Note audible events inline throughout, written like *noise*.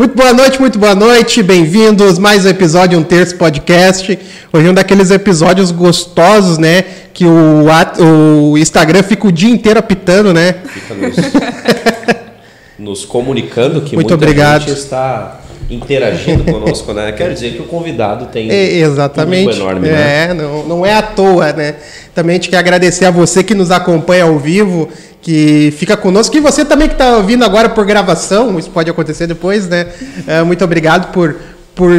Muito boa noite, muito boa noite. Bem-vindos mais um episódio Um Terço Podcast. Hoje é um daqueles episódios gostosos, né? Que o, o Instagram fica o dia inteiro apitando, né? Fica nos, *laughs* nos comunicando que muito obrigado. gente está interagindo conosco, né? Quero dizer que o convidado tem é, exatamente. um enorme, né? É, não, não é à toa, né? Também a gente quer agradecer a você que nos acompanha ao vivo, que fica conosco, e você também que está ouvindo agora por gravação, isso pode acontecer depois, né? É, muito obrigado por, por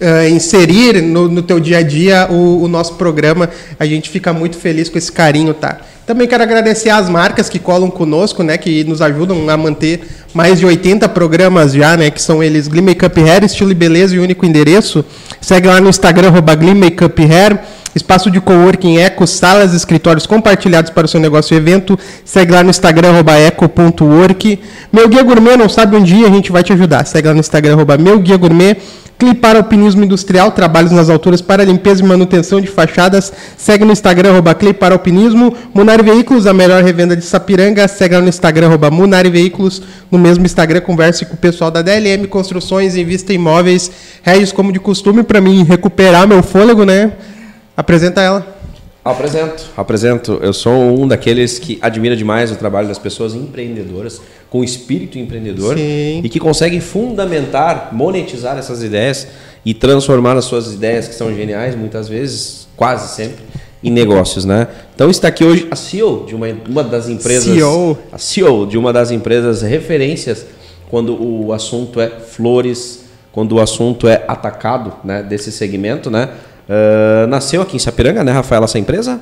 uh, inserir no, no teu dia a dia o, o, nosso programa. A gente fica muito feliz com esse carinho, tá? Também quero agradecer às marcas que colam conosco, né? Que nos ajudam a manter mais de 80 programas já, né? Que são eles Glee Makeup Hair, estilo e beleza e único endereço. Segue lá no Instagram, arroba Glee Makeup Hair. Espaço de coworking Eco, salas, escritórios compartilhados para o seu negócio e evento. Segue lá no Instagram, eco.work. Meu Guia Gourmet, não sabe um dia, a gente vai te ajudar. Segue lá no Instagram, arroba Meu Guia Gourmet. Clipar Alpinismo Industrial, trabalhos nas alturas para limpeza e manutenção de fachadas. Segue no Instagram, arroba Clipar Alpinismo. Munari Veículos, a melhor revenda de Sapiranga. Segue lá no Instagram, arroba Munari Veículos. No mesmo Instagram, converse com o pessoal da DLM Construções, Invista Imóveis. Regis, como de costume, para mim recuperar meu fôlego, né? Apresenta ela. Apresento, apresento. Eu sou um daqueles que admira demais o trabalho das pessoas empreendedoras, com espírito empreendedor Sim. e que conseguem fundamentar, monetizar essas ideias e transformar as suas ideias, que são geniais, muitas vezes, quase sempre, em negócios, né? Então está aqui hoje a CEO de uma, uma das empresas, CEO. a CEO de uma das empresas referências quando o assunto é flores, quando o assunto é atacado, né, desse segmento, né? Uh, nasceu aqui em Sapiranga, né, Rafaela, essa empresa?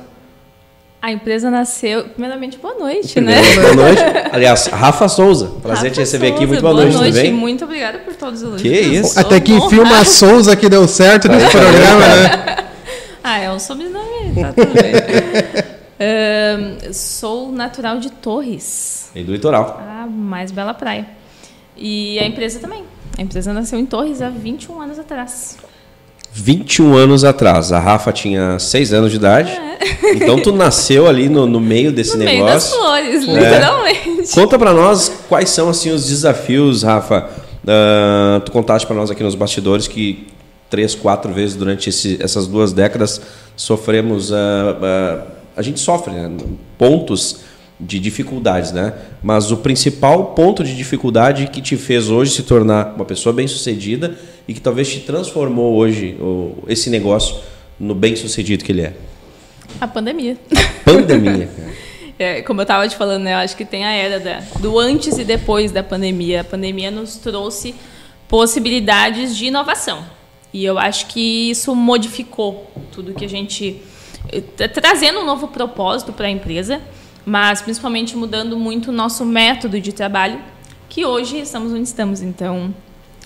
A empresa nasceu. Primeiramente, boa noite, né? Boa noite. *laughs* Aliás, Rafa Souza. Prazer Rafa te receber Souza, aqui. Muito boa, boa noite, noite. tudo bem? Muito obrigada por todos os elogios. Que isso. Até que enfim honrada. uma Souza que deu certo nesse programa, né? Ah, é um sobrenome, tá tudo bem. *laughs* Ahn, sou natural de Torres, E do litoral. a mais bela praia. E a empresa também. A empresa nasceu em Torres há 21 anos atrás. 21 anos atrás. A Rafa tinha 6 anos de idade. Então tu nasceu ali no, no meio desse É. no meio das negócio. flores, É. literalmente. Conta pra nós quais são assim os desafios, Rafa. Ah, tu contaste pra nós aqui nos bastidores que três, quatro vezes durante esse- essas duas décadas sofremos, ah, ah, a gente sofre né, pontos de dificuldades, né? Mas o principal ponto de dificuldade que te fez hoje se tornar uma pessoa bem-sucedida e que talvez te transformou hoje o- esse negócio no bem-sucedido que ele é. A pandemia. Pandemia. *laughs* cara. É, como eu estava te falando, né, eu acho que tem a era da- do antes e depois da pandemia. A pandemia nos trouxe possibilidades de inovação. E eu acho que isso modificou tudo que a gente. eh, tra- trazendo um novo propósito para a empresa, mas principalmente mudando muito o nosso método de trabalho, que hoje estamos onde estamos. Então,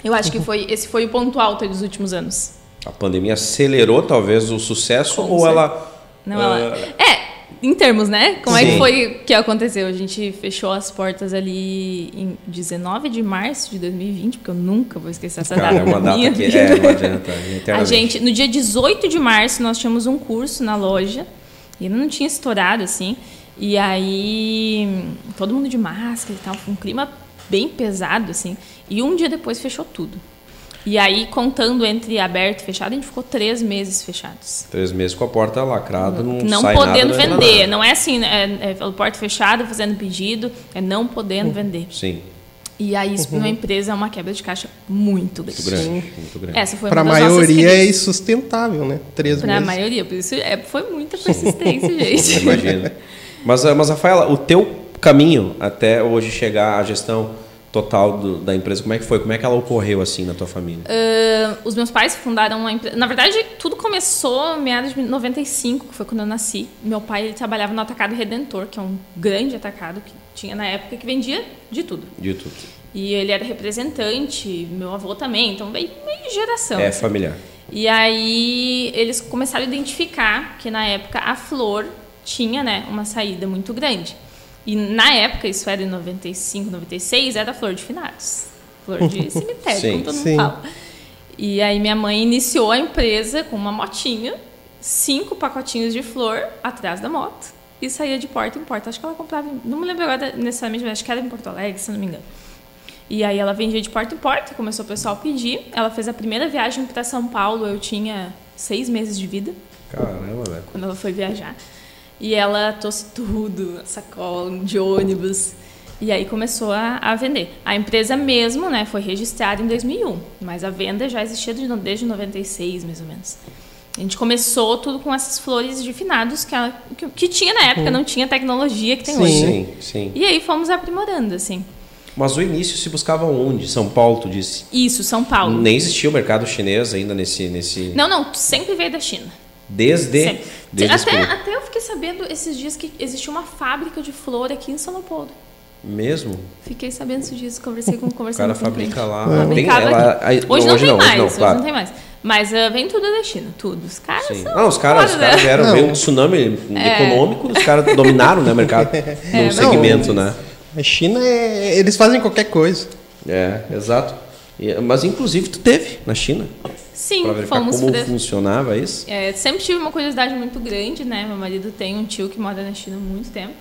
eu acho que foi, esse foi o ponto alto dos últimos anos. A pandemia acelerou talvez o sucesso Com ou certeza. ela Não, ela... É, em termos, né? Como é Sim. que foi que aconteceu? A gente fechou as portas ali em 19 de março de 2020, porque eu nunca vou esquecer essa Cara, data. é uma data que vida. é, não *laughs* adianta. A gente, no dia 18 de março, nós tínhamos um curso na loja, e ainda não tinha estourado, assim. E aí, todo mundo de máscara e tal, um clima bem pesado, assim. E um dia depois fechou tudo. E aí, contando entre aberto e fechado, a gente ficou três meses fechados. Três meses com a porta lacrada, não, não sai podendo nada, vender. nada. Não é assim, né? é, é porta fechada, fazendo pedido, é não podendo Uhum. vender. Sim, E aí, isso para uma empresa é uma quebra de caixa muito grande. muito grande, muito grande. Essa foi Para a maioria é insustentável, né? Três Para a meses. maioria, por isso é, foi muita persistência, *laughs* gente. Imagina. Mas, ah, mas, Rafaela, o teu caminho até hoje chegar à gestão total do- da empresa, como é que foi? Como é que ela ocorreu assim na tua família? Ah, os meus pais fundaram uma empresa. Na verdade, tudo começou em meados de 95, que foi quando eu nasci. Meu pai ele trabalhava no Atacado Redentor, que é um grande atacado que tinha na época, que vendia de tudo. De tudo. E ele era representante, meu avô também, então veio meio geração. É assim. familiar. E aí eles começaram a identificar que na época a flor tinha né, uma saída muito grande. E na época, isso era em 95, 96, era flor de finados. Flor de *laughs* cemitério, Sim, como todo mundo sim. fala. E aí minha mãe iniciou a empresa com uma motinha, cinco pacotinhos de flor atrás da moto e saía de porta em porta. Acho que ela comprava, não me lembro agora necessariamente, mas acho que era em Porto Alegre, se não me engano. E aí ela vendia de porta em porta, começou o pessoal a pedir. Ela fez a primeira viagem para São Paulo, eu tinha seis meses de vida. Caramba, velho. Quando ela foi viajar. E ela trouxe tudo, sacola de ônibus. E aí começou a, a, vender. A empresa mesmo, né, foi registrada em 2001, mas a venda já existia desde 96, mais ou menos. A gente começou tudo com essas flores de finados que, ela, que, que, tinha na época, não tinha tecnologia que tem sim, hoje. Sim, sim. E aí fomos aprimorando, assim. Mas o início se buscava onde? São Paulo, tu disse? Isso, São Paulo. Nem existia o mercado chinês ainda nesse... nesse... Não, não, sempre veio da China. Desde? desde até, até eu fiquei sabendo esses dias que existia uma fábrica de flor aqui em São Leopoldo. Mesmo? Fiquei sabendo esses dias, conversei com conversando O cara fabrica lá. Tem, ela, hoje, hoje, não tem não, mais, hoje, não, claro. hoje não tem mais. Mas uh, vem tudo da China, tudo. Os caras Sim. são. Não, os caras, os caras vieram, veio um tsunami é. econômico, os caras dominaram né, o mercado *laughs* é, no segmento, não, né? A China, é, eles fazem qualquer coisa. É, exato. Mas inclusive tu teve na China. Sim, pra verificar fomos como funcionava isso. É, sempre tive uma curiosidade muito grande, né? Meu marido tem um tio que mora na China há muito tempo.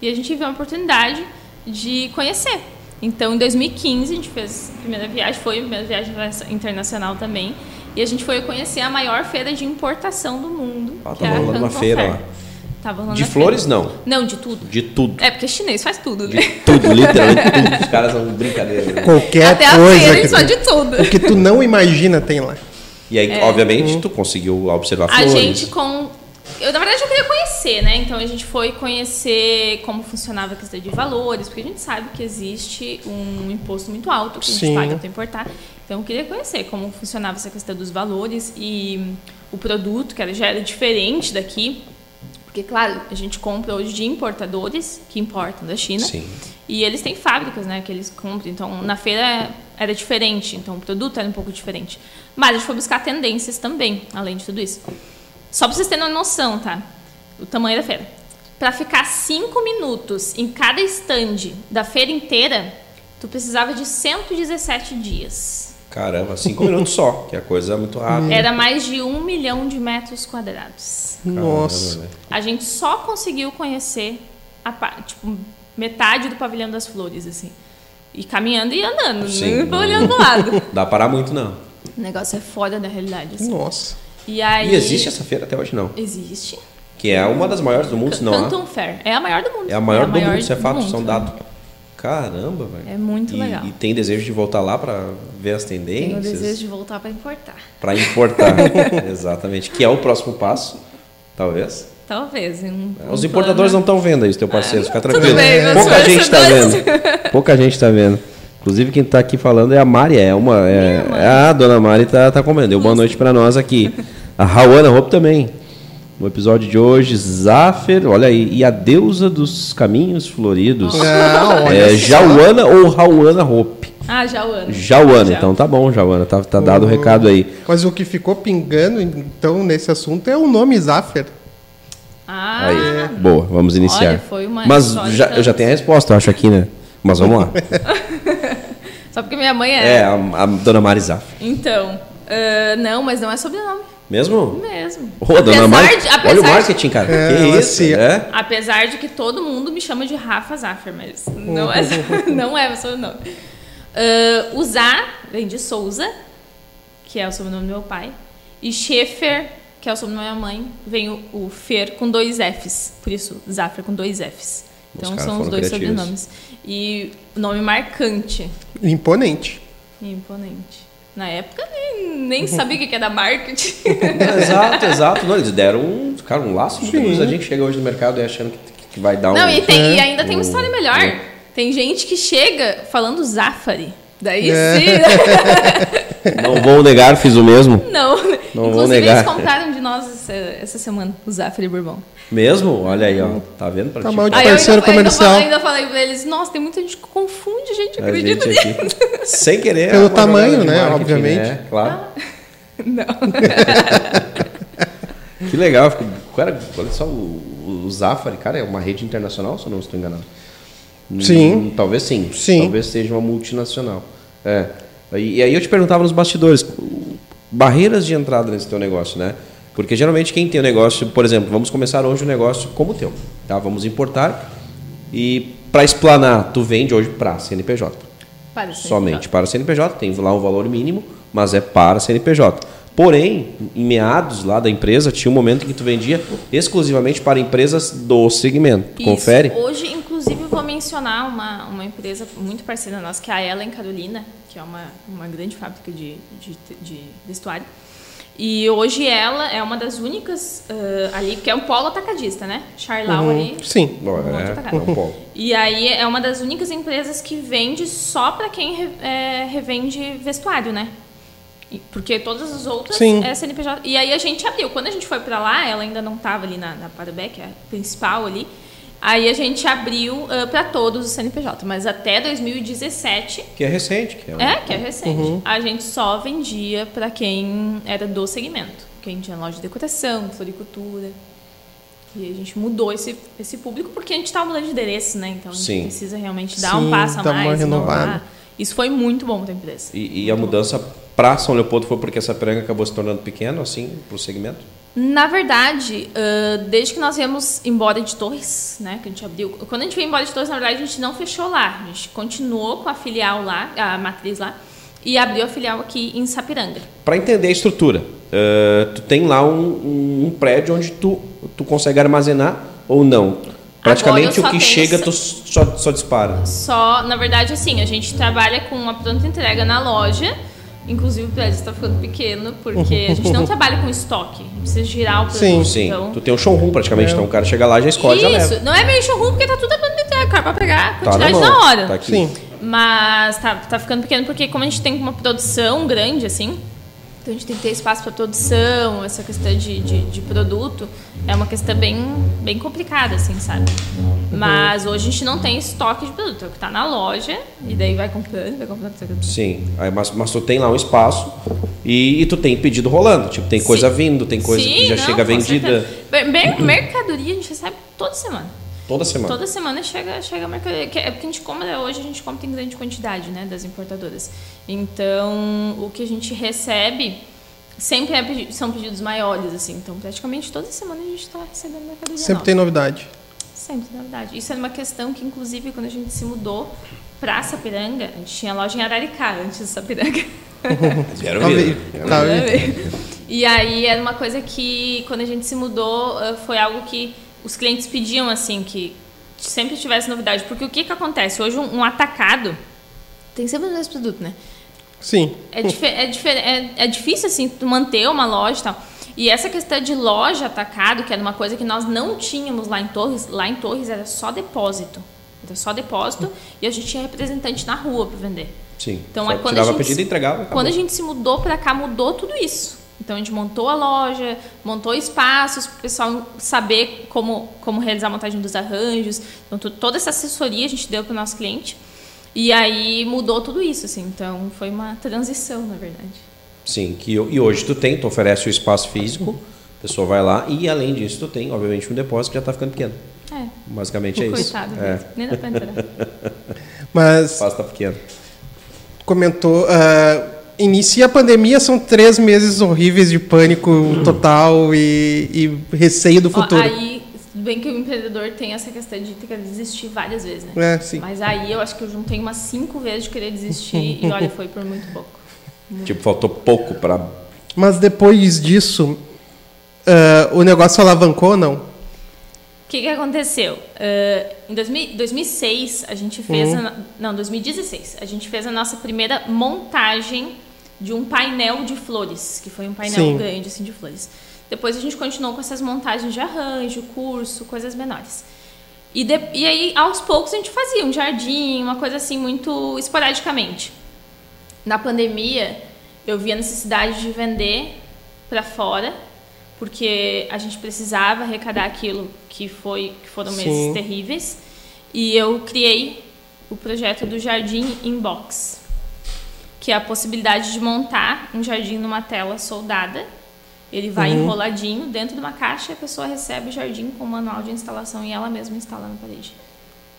E a gente teve uma oportunidade de conhecer. Então, em 2015, a gente fez a primeira viagem, foi a primeira viagem internacional também. E a gente foi conhecer a maior feira de importação do mundo. Ah, tá rolando uma feira lá. Tava rolando de flores, feira. não? Não, de tudo. De tudo. É, porque chinês faz tudo, né? De tudo, *laughs* literalmente tudo. Os caras são brincadeira. Né? Qualquer Até coisa. Até a feira, só de tudo. O que tu não imagina tem lá. E aí, é. obviamente, tu conseguiu observar a flores. A gente com eu, na verdade, eu queria conhecer, né? Então a gente foi conhecer como funcionava a questão de valores, porque a gente sabe que existe um imposto muito alto que a gente Sim. paga para importar. Então eu queria conhecer como funcionava essa questão dos valores e o produto, que já era diferente daqui. Porque, claro, a gente compra hoje de importadores que importam da China. Sim. E eles têm fábricas, né, que eles compram. Então, na feira era diferente. Então, o produto era um pouco diferente. Mas a gente foi buscar tendências também, além de tudo isso. Só para vocês terem uma noção, tá? O tamanho da feira. Para ficar cinco minutos em cada stand da feira inteira, tu precisava de 117 dias. Caramba, cinco minutos só, que a coisa é muito rápida. Era mais de um milhão de metros quadrados. Nossa. Caramba, a gente só conseguiu conhecer a tipo, metade do pavilhão das flores, assim. E caminhando e andando, Sim, não olhando do lado. *laughs* Dá parar muito, não. O negócio é foda da realidade. Assim. Nossa. E, aí, e existe essa feira até hoje não? Existe. Que é uma das maiores do mundo, se não Canton Fair. É a maior do mundo. É a maior, é a do, maior mundo, isso é fato, são dados. Caramba, velho. É muito e, legal. E tem desejo de voltar lá para ver as tendências? Tenho desejo de voltar para importar. Para importar, *laughs* exatamente. Que é o próximo passo, talvez. Talvez. Um, Os um importadores plano. não estão vendo aí, teu parceiro, ah, fica tranquilo. Bem, Pouca gente está vendo. Pouca gente está vendo. Inclusive, quem está aqui falando é a Mari, é uma. É, é a dona Mari está tá comendo. Deu boa noite para nós aqui. A Rawana Hope também. No episódio de hoje, Zafer, olha aí, e a deusa dos caminhos floridos. Não, é Jauana ou Rauana Hope? Ah, Jauana. Jauana, então tá bom, Jauana, tá, tá dado o recado aí. Mas o que ficou pingando, então, nesse assunto é o nome Zafer. Ah, aí, boa, vamos iniciar. Olha, foi uma Mas já, eu já tenho a resposta, eu acho aqui, né? Mas vamos lá. *laughs* Só porque minha mãe é. É, a, a dona Mari Zafer. Então, uh, não, mas não é sobrenome. Mesmo? Mesmo. Oh, dona Mar... de, Olha o marketing, cara. É, que isso? É? Apesar de que todo mundo me chama de Rafa Zaffer, mas não é, *laughs* não é o sobrenome. Uh, o Zá vem de Souza, que é o sobrenome do meu pai. E Schaefer, que é o sobrenome da minha mãe, vem o, o Fer com dois Fs. Por isso, Zaffer com dois Fs. Então são os dois criativos. sobrenomes. E o nome marcante. Imponente. Imponente. Na época nem, nem sabia o que era marketing. *laughs* exato, exato. Não, eles deram um, cara, um laço muito A gente chega hoje no mercado e achando que, que vai dar Não, um. e, tem, é. e ainda tem uma história melhor. É. Tem gente que chega falando Zafari. Daí é. sim. *laughs* Não vou negar, fiz o mesmo. Não. Não Inclusive, vou negar. eles compraram de nós essa, essa semana, o Zafari Bourbon. Mesmo? Olha aí, ó. Tá vendo? Pra tá mal de parceiro ainda, comercial. Ainda, ainda falei pra eles, nossa, tem muita gente que confunde, gente, a acredita gente aqui, nisso. Sem querer. Pelo tamanho, né? Obviamente. Né? Claro. Ah, *laughs* não. *laughs* que legal. Cara, olha só, o, o Zafari, cara, é uma rede internacional, se eu não estou enganado. Sim. Hum, talvez sim. Sim. Talvez seja uma multinacional. É. E, e aí eu te perguntava nos bastidores, barreiras de entrada nesse teu negócio, né? Porque geralmente quem tem o um negócio, por exemplo, vamos começar hoje um negócio como o teu, tá? Vamos importar e para explanar, tu vende hoje para CNPJ. Para CNPJ. Somente para CNPJ, tem lá um valor mínimo, mas é para CNPJ. Porém, em meados lá da empresa, tinha um momento em que tu vendia exclusivamente para empresas do segmento. Isso. Confere? Hoje, inclusive, eu vou mencionar uma, uma empresa muito parceira nossa, que é a Ellen Carolina, que é uma, uma grande fábrica de, de, de vestuário. E hoje ela é uma das únicas uh, ali, que é um polo atacadista, né? Charlau ali. Sim. Não, um é, é um polo. E aí é uma das únicas empresas que vende só para quem re- é, revende vestuário, né? Porque todas as outras Sim. é CNPJ. E aí a gente abriu. Quando a gente foi para lá, ela ainda não estava ali na, na é a principal ali. Aí a gente abriu para todos os CNPJ. Mas até 2017, Que é recente. Que é, um- é, que é recente, a gente só vendia para quem era do segmento. Quem tinha loja de decoração, floricultura. E a gente mudou esse, esse público porque a gente estava mudando de endereço, né? Então a gente Sim. precisa realmente dar Sim, um passo a uma mais. renovada. inovar. Isso foi muito bom para a empresa. E, e a mudança para São Leopoldo foi porque essa piranga acabou se tornando pequeno, assim, para o segmento? Na verdade, ãh, desde que nós viemos embora de Torres, né, que a gente abriu, quando a gente veio embora de Torres, na verdade, a gente não fechou lá, a gente continuou com a filial lá, a matriz lá, e abriu a filial aqui em Sapiranga. Para entender a estrutura, eh, tu tem lá um, um- prédio onde tu, tu consegue armazenar ou não? Praticamente o que chega tu só, só dispara. Só, na verdade, assim, a gente trabalha com uma pronta entrega na loja, inclusive o prédio está ficando pequeno, porque a gente não *laughs* trabalha com estoque, precisa girar o produto. Sim. Sim, Então, tu tem um showroom praticamente, então o cara chega lá, já escolhe, já leva. Isso, não é meio showroom porque tá tudo a pronta entrega, cara, pra pegar a Tá na quantidade na hora. tá aqui. Sim. Mas tá, tá ficando pequeno porque como a gente tem uma produção grande, assim, então a gente tem que ter espaço para produção, essa questão de, de, de produto, é uma questão bem, bem complicada, assim, sabe? Mas hoje a gente não tem estoque de produto, é o que tá na loja, e daí vai comprando, vai comprando, vai comprando. Sim, aí, mas, mas tu tem lá um espaço e, e tu tem pedido rolando. Tipo, tem coisa Sim. vindo, tem coisa que Sim, já não, chega vendida mer- Mercadoria a gente recebe toda semana. toda semana. Toda semana chega, chega a mercadoria. Que é porque a gente compra hoje, a gente compra em grande quantidade, né, das importadoras. Então, o que a gente recebe sempre é pedi- são pedidos maiores, assim. Então, praticamente toda semana a gente está recebendo mercadoria Sempre nova. tem novidade. Sempre, na verdade. Isso é uma questão que, inclusive, quando a gente se mudou para Sapiranga, a gente tinha loja em Araricá antes de Sapiranga. *laughs* Vieram Tá ver. vendo? E aí era uma coisa que, quando a gente se mudou, eh, foi algo que os clientes pediam, assim, que sempre tivesse novidade. Porque o que, que acontece? Hoje, um, um atacado tem sempre o mesmo produto, né? Sim. É, dife- é, dife- é, é difícil, assim, manter uma loja e tal. E essa questão de loja atacado, que era uma coisa que nós não tínhamos lá em Torres, lá em Torres era só depósito. Era só depósito e a gente tinha representante na rua para vender. Sim. Então, Só aí, quando a gente, pedido e entregava. Quando a gente se mudou para cá, mudou tudo isso. Então, a gente montou a loja, montou espaços para o pessoal saber como, como realizar a montagem dos arranjos. Então, toda essa assessoria a gente deu para o nosso cliente. E aí mudou tudo isso, assim. Então, foi uma transição, na verdade. Sim, que, e hoje tu tem, tu oferece o espaço físico, a pessoa vai lá e além disso tu tem, obviamente, um depósito que já está ficando pequeno. É, Basicamente é isso. coitado. É, mesmo. Nem dá pra entrar. *laughs* o Mas espaço está pequeno. comentou. ah, inicia a pandemia, são três meses horríveis de pânico total e, e receio do Ó, futuro. aí, bem que o empreendedor tem essa questão de ter que desistir várias vezes, né? É, sim. Mas aí eu acho que eu juntei umas cinco vezes de querer desistir e olha, foi por muito pouco. *laughs* Tipo, faltou pouco para Mas depois disso, ah, o negócio alavancou ou não? O que, que aconteceu? Ah, em 2000 2006, a gente fez. Uhum. A, não, 2016, a gente fez a nossa primeira montagem de um painel de flores, que foi um painel Sim. grande assim, de flores. Depois a gente continuou com essas montagens de arranjo, curso, coisas menores. E, de- e aí, aos poucos, a gente fazia um jardim, uma coisa assim, muito esporadicamente. Na pandemia, eu vi a necessidade de vender para fora, porque a gente precisava arrecadar aquilo que foi que foram meses Sim. terríveis. E eu criei o projeto do Jardim Inbox, que é a possibilidade de montar um jardim numa tela soldada. Ele vai enroladinho dentro de uma caixa e a pessoa recebe o jardim com o manual de instalação e ela mesma instala na parede.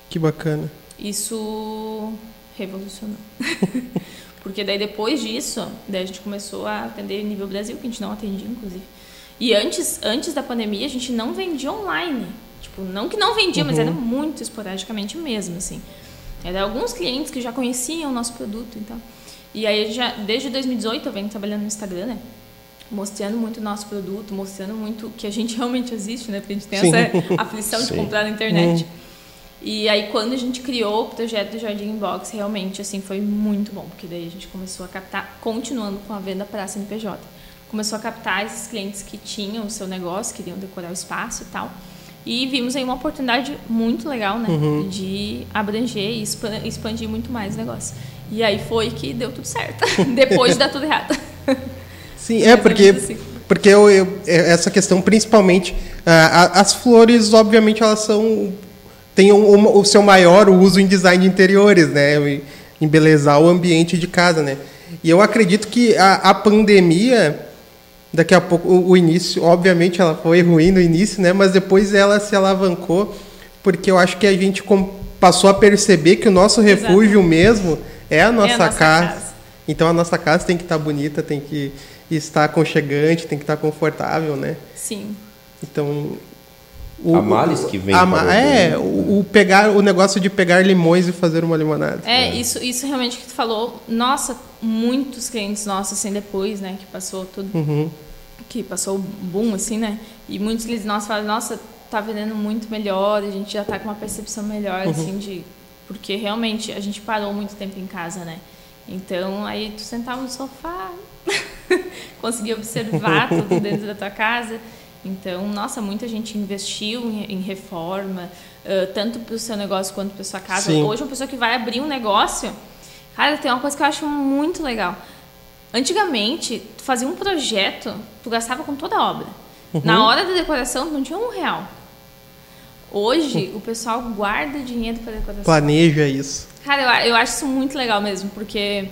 Que bacana. Isso revolucionou. *laughs* Porque daí depois disso, daí a gente começou a atender nível Brasil, que a gente não atendia, inclusive. E antes, antes da pandemia, a gente não vendia online. Tipo, não que não vendia, mas era muito esporadicamente mesmo, assim. Era alguns clientes que já conheciam o nosso produto, então. E aí, já, desde 2018, eu venho trabalhando no Instagram, né? Mostrando muito o nosso produto, mostrando muito que a gente *laughs* realmente existe, né? Porque a gente tem Sim. essa aflição de comprar na internet. E aí, quando a gente criou o projeto do Jardim Inbox, realmente, assim, foi muito bom. Porque daí a gente começou a captar, continuando com a venda para a CNPJ. Começou a captar esses clientes que tinham o seu negócio, queriam decorar o espaço e tal. E vimos aí uma oportunidade muito legal, né? De abranger e expan- expandir muito mais o negócio. E aí foi que deu tudo certo. *laughs* Depois de dar tudo errado. *laughs* Sim, é ou porque, assim. porque eu, eu- é, essa questão, principalmente, ah, a- as flores, obviamente, elas são. têm um- uma- o seu maior uso em design de interiores, né? Em embelezar o ambiente de casa, né? E eu acredito que a, a pandemia, daqui a pouco, o, o início, obviamente, ela foi ruim no início, né? Mas depois ela se alavancou, porque eu acho que a gente passou a perceber que o nosso Exato. refúgio mesmo é a nossa, nossa casa. casa. Então a nossa casa tem que estar bonita, tem que estar aconchegante, tem que estar confortável, né? Sim. Então A males que vem a para ma- o- é o, o pegar o negócio de pegar limões e fazer uma limonada. É, Isso, isso realmente que tu falou. Nossa, muitos clientes nossos, assim, depois, né, que passou tudo, Uhum. que passou o boom, assim, né? E muitos clientes nossos falam, nossa, tá vendendo muito melhor, a gente já tá com uma percepção melhor, assim, de... Porque realmente a gente parou muito tempo em casa, né? Então, aí tu sentava no sofá, *laughs* conseguia observar tudo dentro da tua casa. Então, nossa, muita gente investiu em, em reforma, ãh, tanto para o seu negócio quanto para sua casa. Sim. Hoje, uma pessoa que vai abrir um negócio, cara, tem uma coisa que eu acho muito legal. Antigamente, tu fazia um projeto, tu gastava com toda a obra. Na hora da decoração, tu não tinha um real. Hoje, o pessoal guarda dinheiro para decoração. Planeja isso. Cara, eu, eu acho isso muito legal mesmo, porque.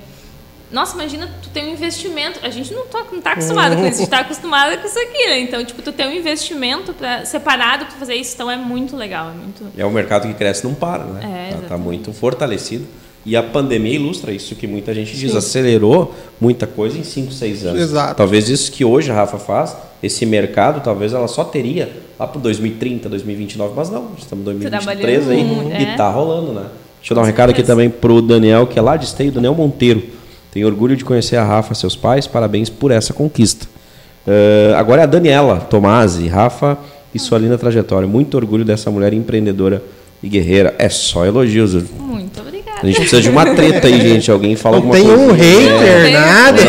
Nossa, imagina tu ter um investimento. A gente não, tá, não tá acostumado com isso, a gente tá acostumado com isso aqui, né? Então, tipo, tu ter um investimento pra, separado pra fazer isso, então é muito legal. É muito. É um mercado que cresce não para, né? É, Tá- tá, muito fortalecido. E a pandemia ilustra isso que muita gente diz, acelerou muita coisa em 5, 6 anos. Exato. Talvez isso que hoje a Rafa faz, esse mercado, talvez ela só teria lá para 2030, 2029, mas não, estamos em 2023 aí e é. tá rolando, né? Deixa eu dar um recado aqui também pro Daniel, que é lá de Esteio, Daniel Monteiro. Tenho orgulho de conhecer a Rafa, seus pais, parabéns por essa conquista. Eh, agora é a Daniela Tomasi, Rafa e sua linda trajetória. Muito orgulho dessa mulher empreendedora e guerreira. É só elogios. Muito obrigada. A gente precisa de uma treta aí, gente. Alguém fala Não alguma tem coisa. um hater, Tem- nada.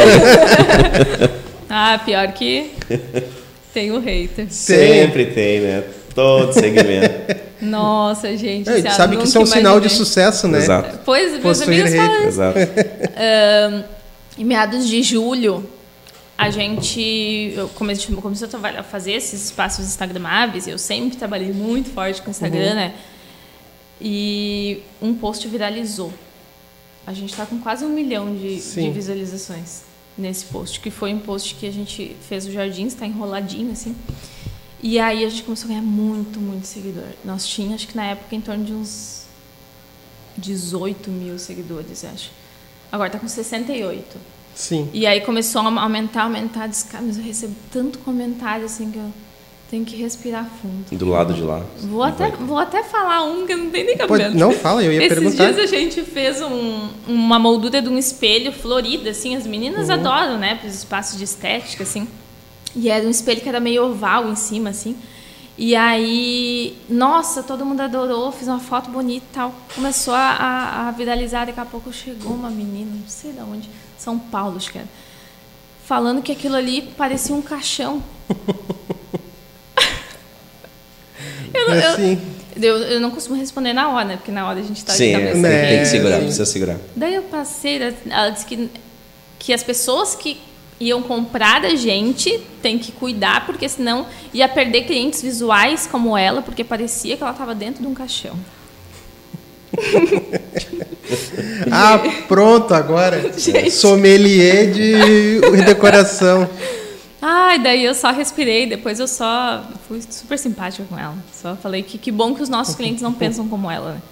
*laughs* Ah, pior que. *laughs* Tem o hater. Sempre tem, né? Todo segmento. Nossa, gente. É, sabe que isso é um sinal de sucesso, né? Exato. Pois, meus Possuir amigos falam Exato. Ahn, em meados de julho, a gente começou a fazer esses espaços instagramáveis. Eu sempre trabalhei muito forte com o Instagram, Uhum. né? E um post viralizou. A gente está com quase um milhão de, de visualizações nesse post, que foi um post que a gente fez o jardim, está enroladinho assim. E aí a gente começou a ganhar muito, muito seguidor. Nós tínhamos, acho que na época, em torno de uns 18 mil seguidores, acho. Agora tá com 68. Sim. E aí começou a aumentar, aumentar. Disse, cara, mas eu recebo tanto comentário assim que eu tenho que respirar fundo. Do lado de lá. Vou até, vou até falar um que eu não tem nem Pode- cabelo. não fala, eu ia Esses perguntar. dias a gente fez um- uma moldura de um espelho florido, assim. As meninas Uhum. adoram, né? Para os espaços de estética, assim. E era um espelho que era meio oval em cima, assim. E aí, nossa, todo mundo adorou, fiz uma foto bonita e tal. Começou a, a, a viralizar, daqui a pouco chegou uma menina, não sei de onde, São Paulo, acho que era, falando que aquilo ali parecia um caixão. *laughs* eu, não- É eu- assim. eu, eu não costumo responder na hora, né? Porque na hora a gente tá Sim, de é, cabeça tem, tem que segurar, precisa segurar. Daí eu passei, ela disse que, que as pessoas que iam comprar da gente tem que cuidar, porque senão ia perder clientes visuais como ela, porque parecia que ela estava dentro de um caixão. *laughs* Ah, pronto, agora. *laughs* Gente. Sommelier de decoração. Ai, daí eu só respirei, depois eu só fui super simpática com ela. Só falei que que bom que os nossos clientes não pensam como ela, né?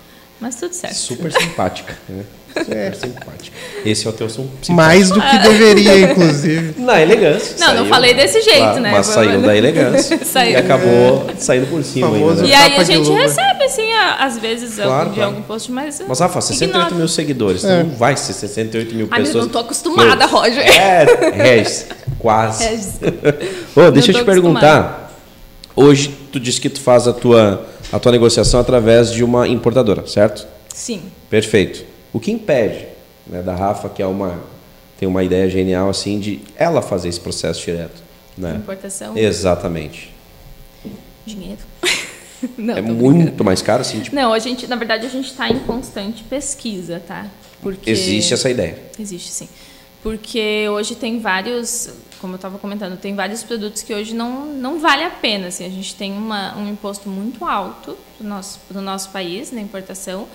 Mas tudo certo. Super simpática. né? Super simpática. Esse é o teu som simpático. Mais do que deveria, inclusive. *laughs* Na elegância. Não, não falei desse jeito, né? Mas saiu da elegância. *laughs* Saiu. E acabou saindo por cima ainda. E né? aí Capa a de gente recebe, assim, a- às vezes, Claro, algum, de claro. algum post, mas. Mas, Rafa, 68 ignoro. mil seguidores. Então não vai ser 68 mil Ai, meu, pessoas. não tô acostumada, Roger. É, *laughs* Regis, quase. Regis. Ô, deixa eu te perguntar. Hoje tu disse que tu faz a tua, a tua negociação através de uma importadora, certo? Sim. Perfeito. O que impede né, da Rafa, que é uma, tem uma ideia genial assim, de ela fazer esse processo direto? Né? Importação, Exatamente. dinheiro. *laughs* Não, é muito brincando. mais caro, assim, tipo, Não, a gente, na verdade, a gente está em constante pesquisa, tá? Porque existe essa ideia. Existe sim. Porque hoje tem vários, como eu estava comentando, tem vários produtos que hoje não, não vale a pena. Assim, a gente tem uma, um imposto muito alto do nosso, do nosso país na importação.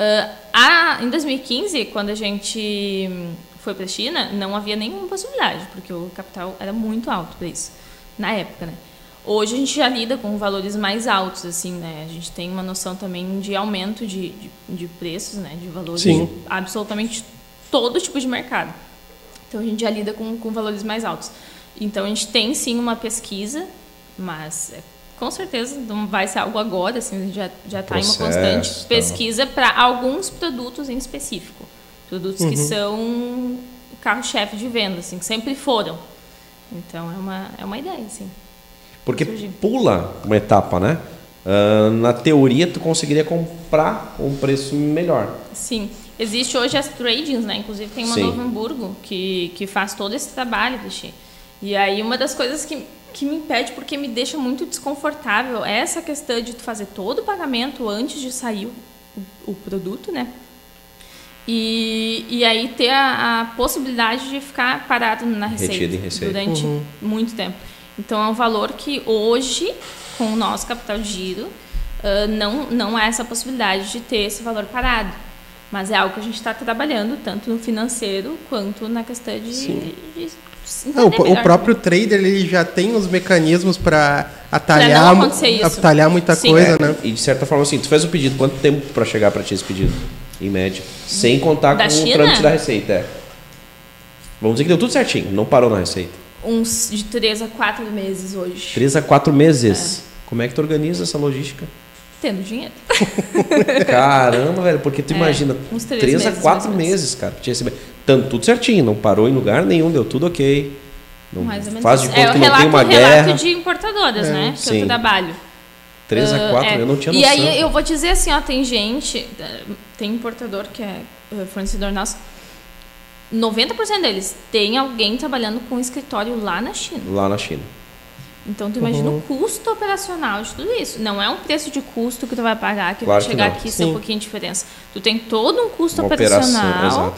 Ah, a- em 2015, quando a gente foi para a China, não havia nenhuma possibilidade, porque o capital era muito alto para isso, na época, né? Hoje a gente já lida com valores mais altos, assim, né? A gente tem uma noção também de aumento de, de, de preços, né? De valores Sim. de absolutamente todo tipo de mercado. Então a gente já lida com, com valores mais altos. Então a gente tem sim uma pesquisa, mas é, com certeza não vai ser algo agora, assim, a gente já já está em uma constante tá. pesquisa para alguns produtos em específico, produtos Uhum. que são carro-chefe de venda, assim, que sempre foram. Então é uma é uma ideia, assim. Porque pula uma etapa, né? Ah, na teoria, tu conseguiria comprar com um preço melhor. Sim. Existe hoje as tradings, né? Inclusive tem uma Sim. no Novo Hamburgo que, que faz todo esse trabalho, Vichy. E aí uma das coisas que, que me impede, porque me deixa muito desconfortável, é essa questão de tu fazer todo o pagamento antes de sair o, o produto, né? E, e aí ter a, a possibilidade de ficar parado na receita, receita. durante muito tempo. Então é um valor que hoje, com o nosso capital de giro, ah, não, não há essa possibilidade de ter esse valor parado. Mas é algo que a gente está trabalhando, tanto no financeiro quanto na questão de. de Não, entender o, o próprio trader ele já tem os mecanismos para Pra atalhar, atalhar muita Sim. coisa, É, né? E de certa forma, assim, tu fez o pedido, quanto tempo para chegar para ti esse pedido? Em média. Sem contar Da com China? o trâmite da receita. é. Vamos dizer que deu tudo certinho, não parou na receita. Uns de 3 a 4 meses hoje. Três a quatro meses. Como é que tu organiza essa logística? Tendo dinheiro. *laughs* Caramba, velho, porque tu É, imagina, uns três três a meses, quatro ou menos. meses, cara. pra te receber. Tanto tudo certinho, não parou em lugar nenhum, deu tudo ok. Não Mais ou menos. faz de isso. conta é o que não relato, tem uma relato guerra. de importadoras, né? Que sim. eu trabalho. Três a Ah, quatro, é. eu não tinha E noção. aí eu vou dizer assim, ó, tem gente, eh, tem importador que é eh, fornecedor nosso, 90% deles tem alguém trabalhando com escritório lá na China. Lá na China. Então tu imagina Uhum. o custo operacional de tudo isso. Não é um preço de custo que tu vai pagar que Claro vai chegar aqui ser um pouquinho de diferença. Tu tem todo um custo Uma operacional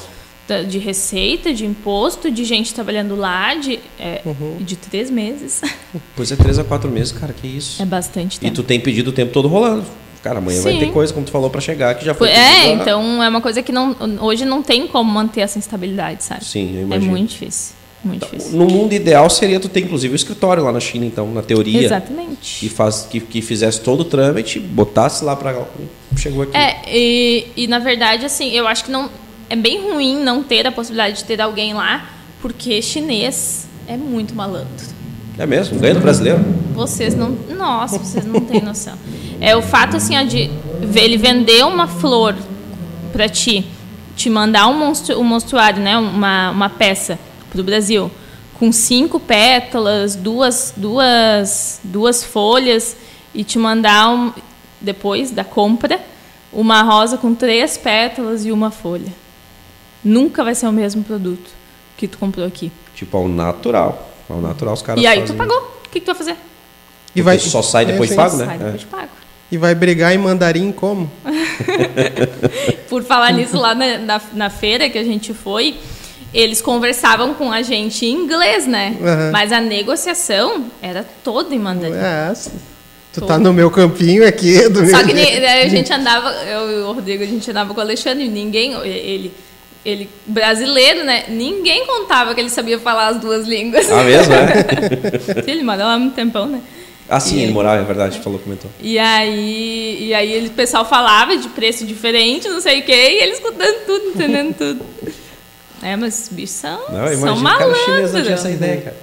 da- de receita, de imposto, de gente trabalhando lá, de, é, Uhum. de três meses. *laughs* Pois é, três a quatro meses, cara, que isso. É bastante E tempo. tu tem pedido o tempo todo rolando. Cara, amanhã vai Sim. ter coisa, como tu falou, pra chegar, que já foi É, então é uma coisa que não, hoje não tem como manter essa instabilidade, sabe? Sim, eu É imagino. muito difícil. Muito difícil. No mundo ideal seria tu ter, inclusive, o escritório lá na China, então, na teoria. Exatamente. Que, faz, que, que fizesse todo o trâmite, botasse lá pra. Chegou aqui. É, e, e na verdade, assim, eu acho que não. É bem ruim não ter a possibilidade de ter alguém lá, porque chinês é muito malandro. É mesmo? Ganha do brasileiro? Vocês não. Nossa, vocês não têm noção. É o fato, assim, ó, de ver ele vender uma flor pra ti, te mandar um, monstru, um monstruário, né? Uma, uma peça pro Brasil, com cinco pétalas, duas, duas, duas folhas, e te mandar, um, depois da compra, uma rosa com três pétalas e uma folha. Nunca vai ser o mesmo produto que tu comprou aqui. Tipo, ao natural. Ao natural os caras e aí fazem. tu pagou. O que, que tu vai fazer? E vai, só sai depois é, pago, né? Sai É. depois de pago. E vai brigar em mandarim como? *laughs* *laughs* Por falar nisso, lá na, na, na feira que a gente foi, eles conversavam com a gente em inglês, né? Aham. Mas a negociação era toda em mandarim. É, tu tá no meu campinho aqui. *laughs* Do Só meu que a gente andava, eu e o Rodrigo, a gente andava com o Alexandre, e ninguém, ele, ele brasileiro, né? Ninguém contava que ele sabia falar as duas línguas. Ah, mesmo, é? *laughs* ele mora lá há muito tempão, né? Ah, sim, E- ele morava, é verdade, falou, comentou. E aí, e aí ele- o pessoal falava de preço diferente, não sei o quê, e ele escutando tudo, entendendo tudo. É, mas os bichos são, Não, são imagina, cara chinês não tinha essa malandros. ideia, cara.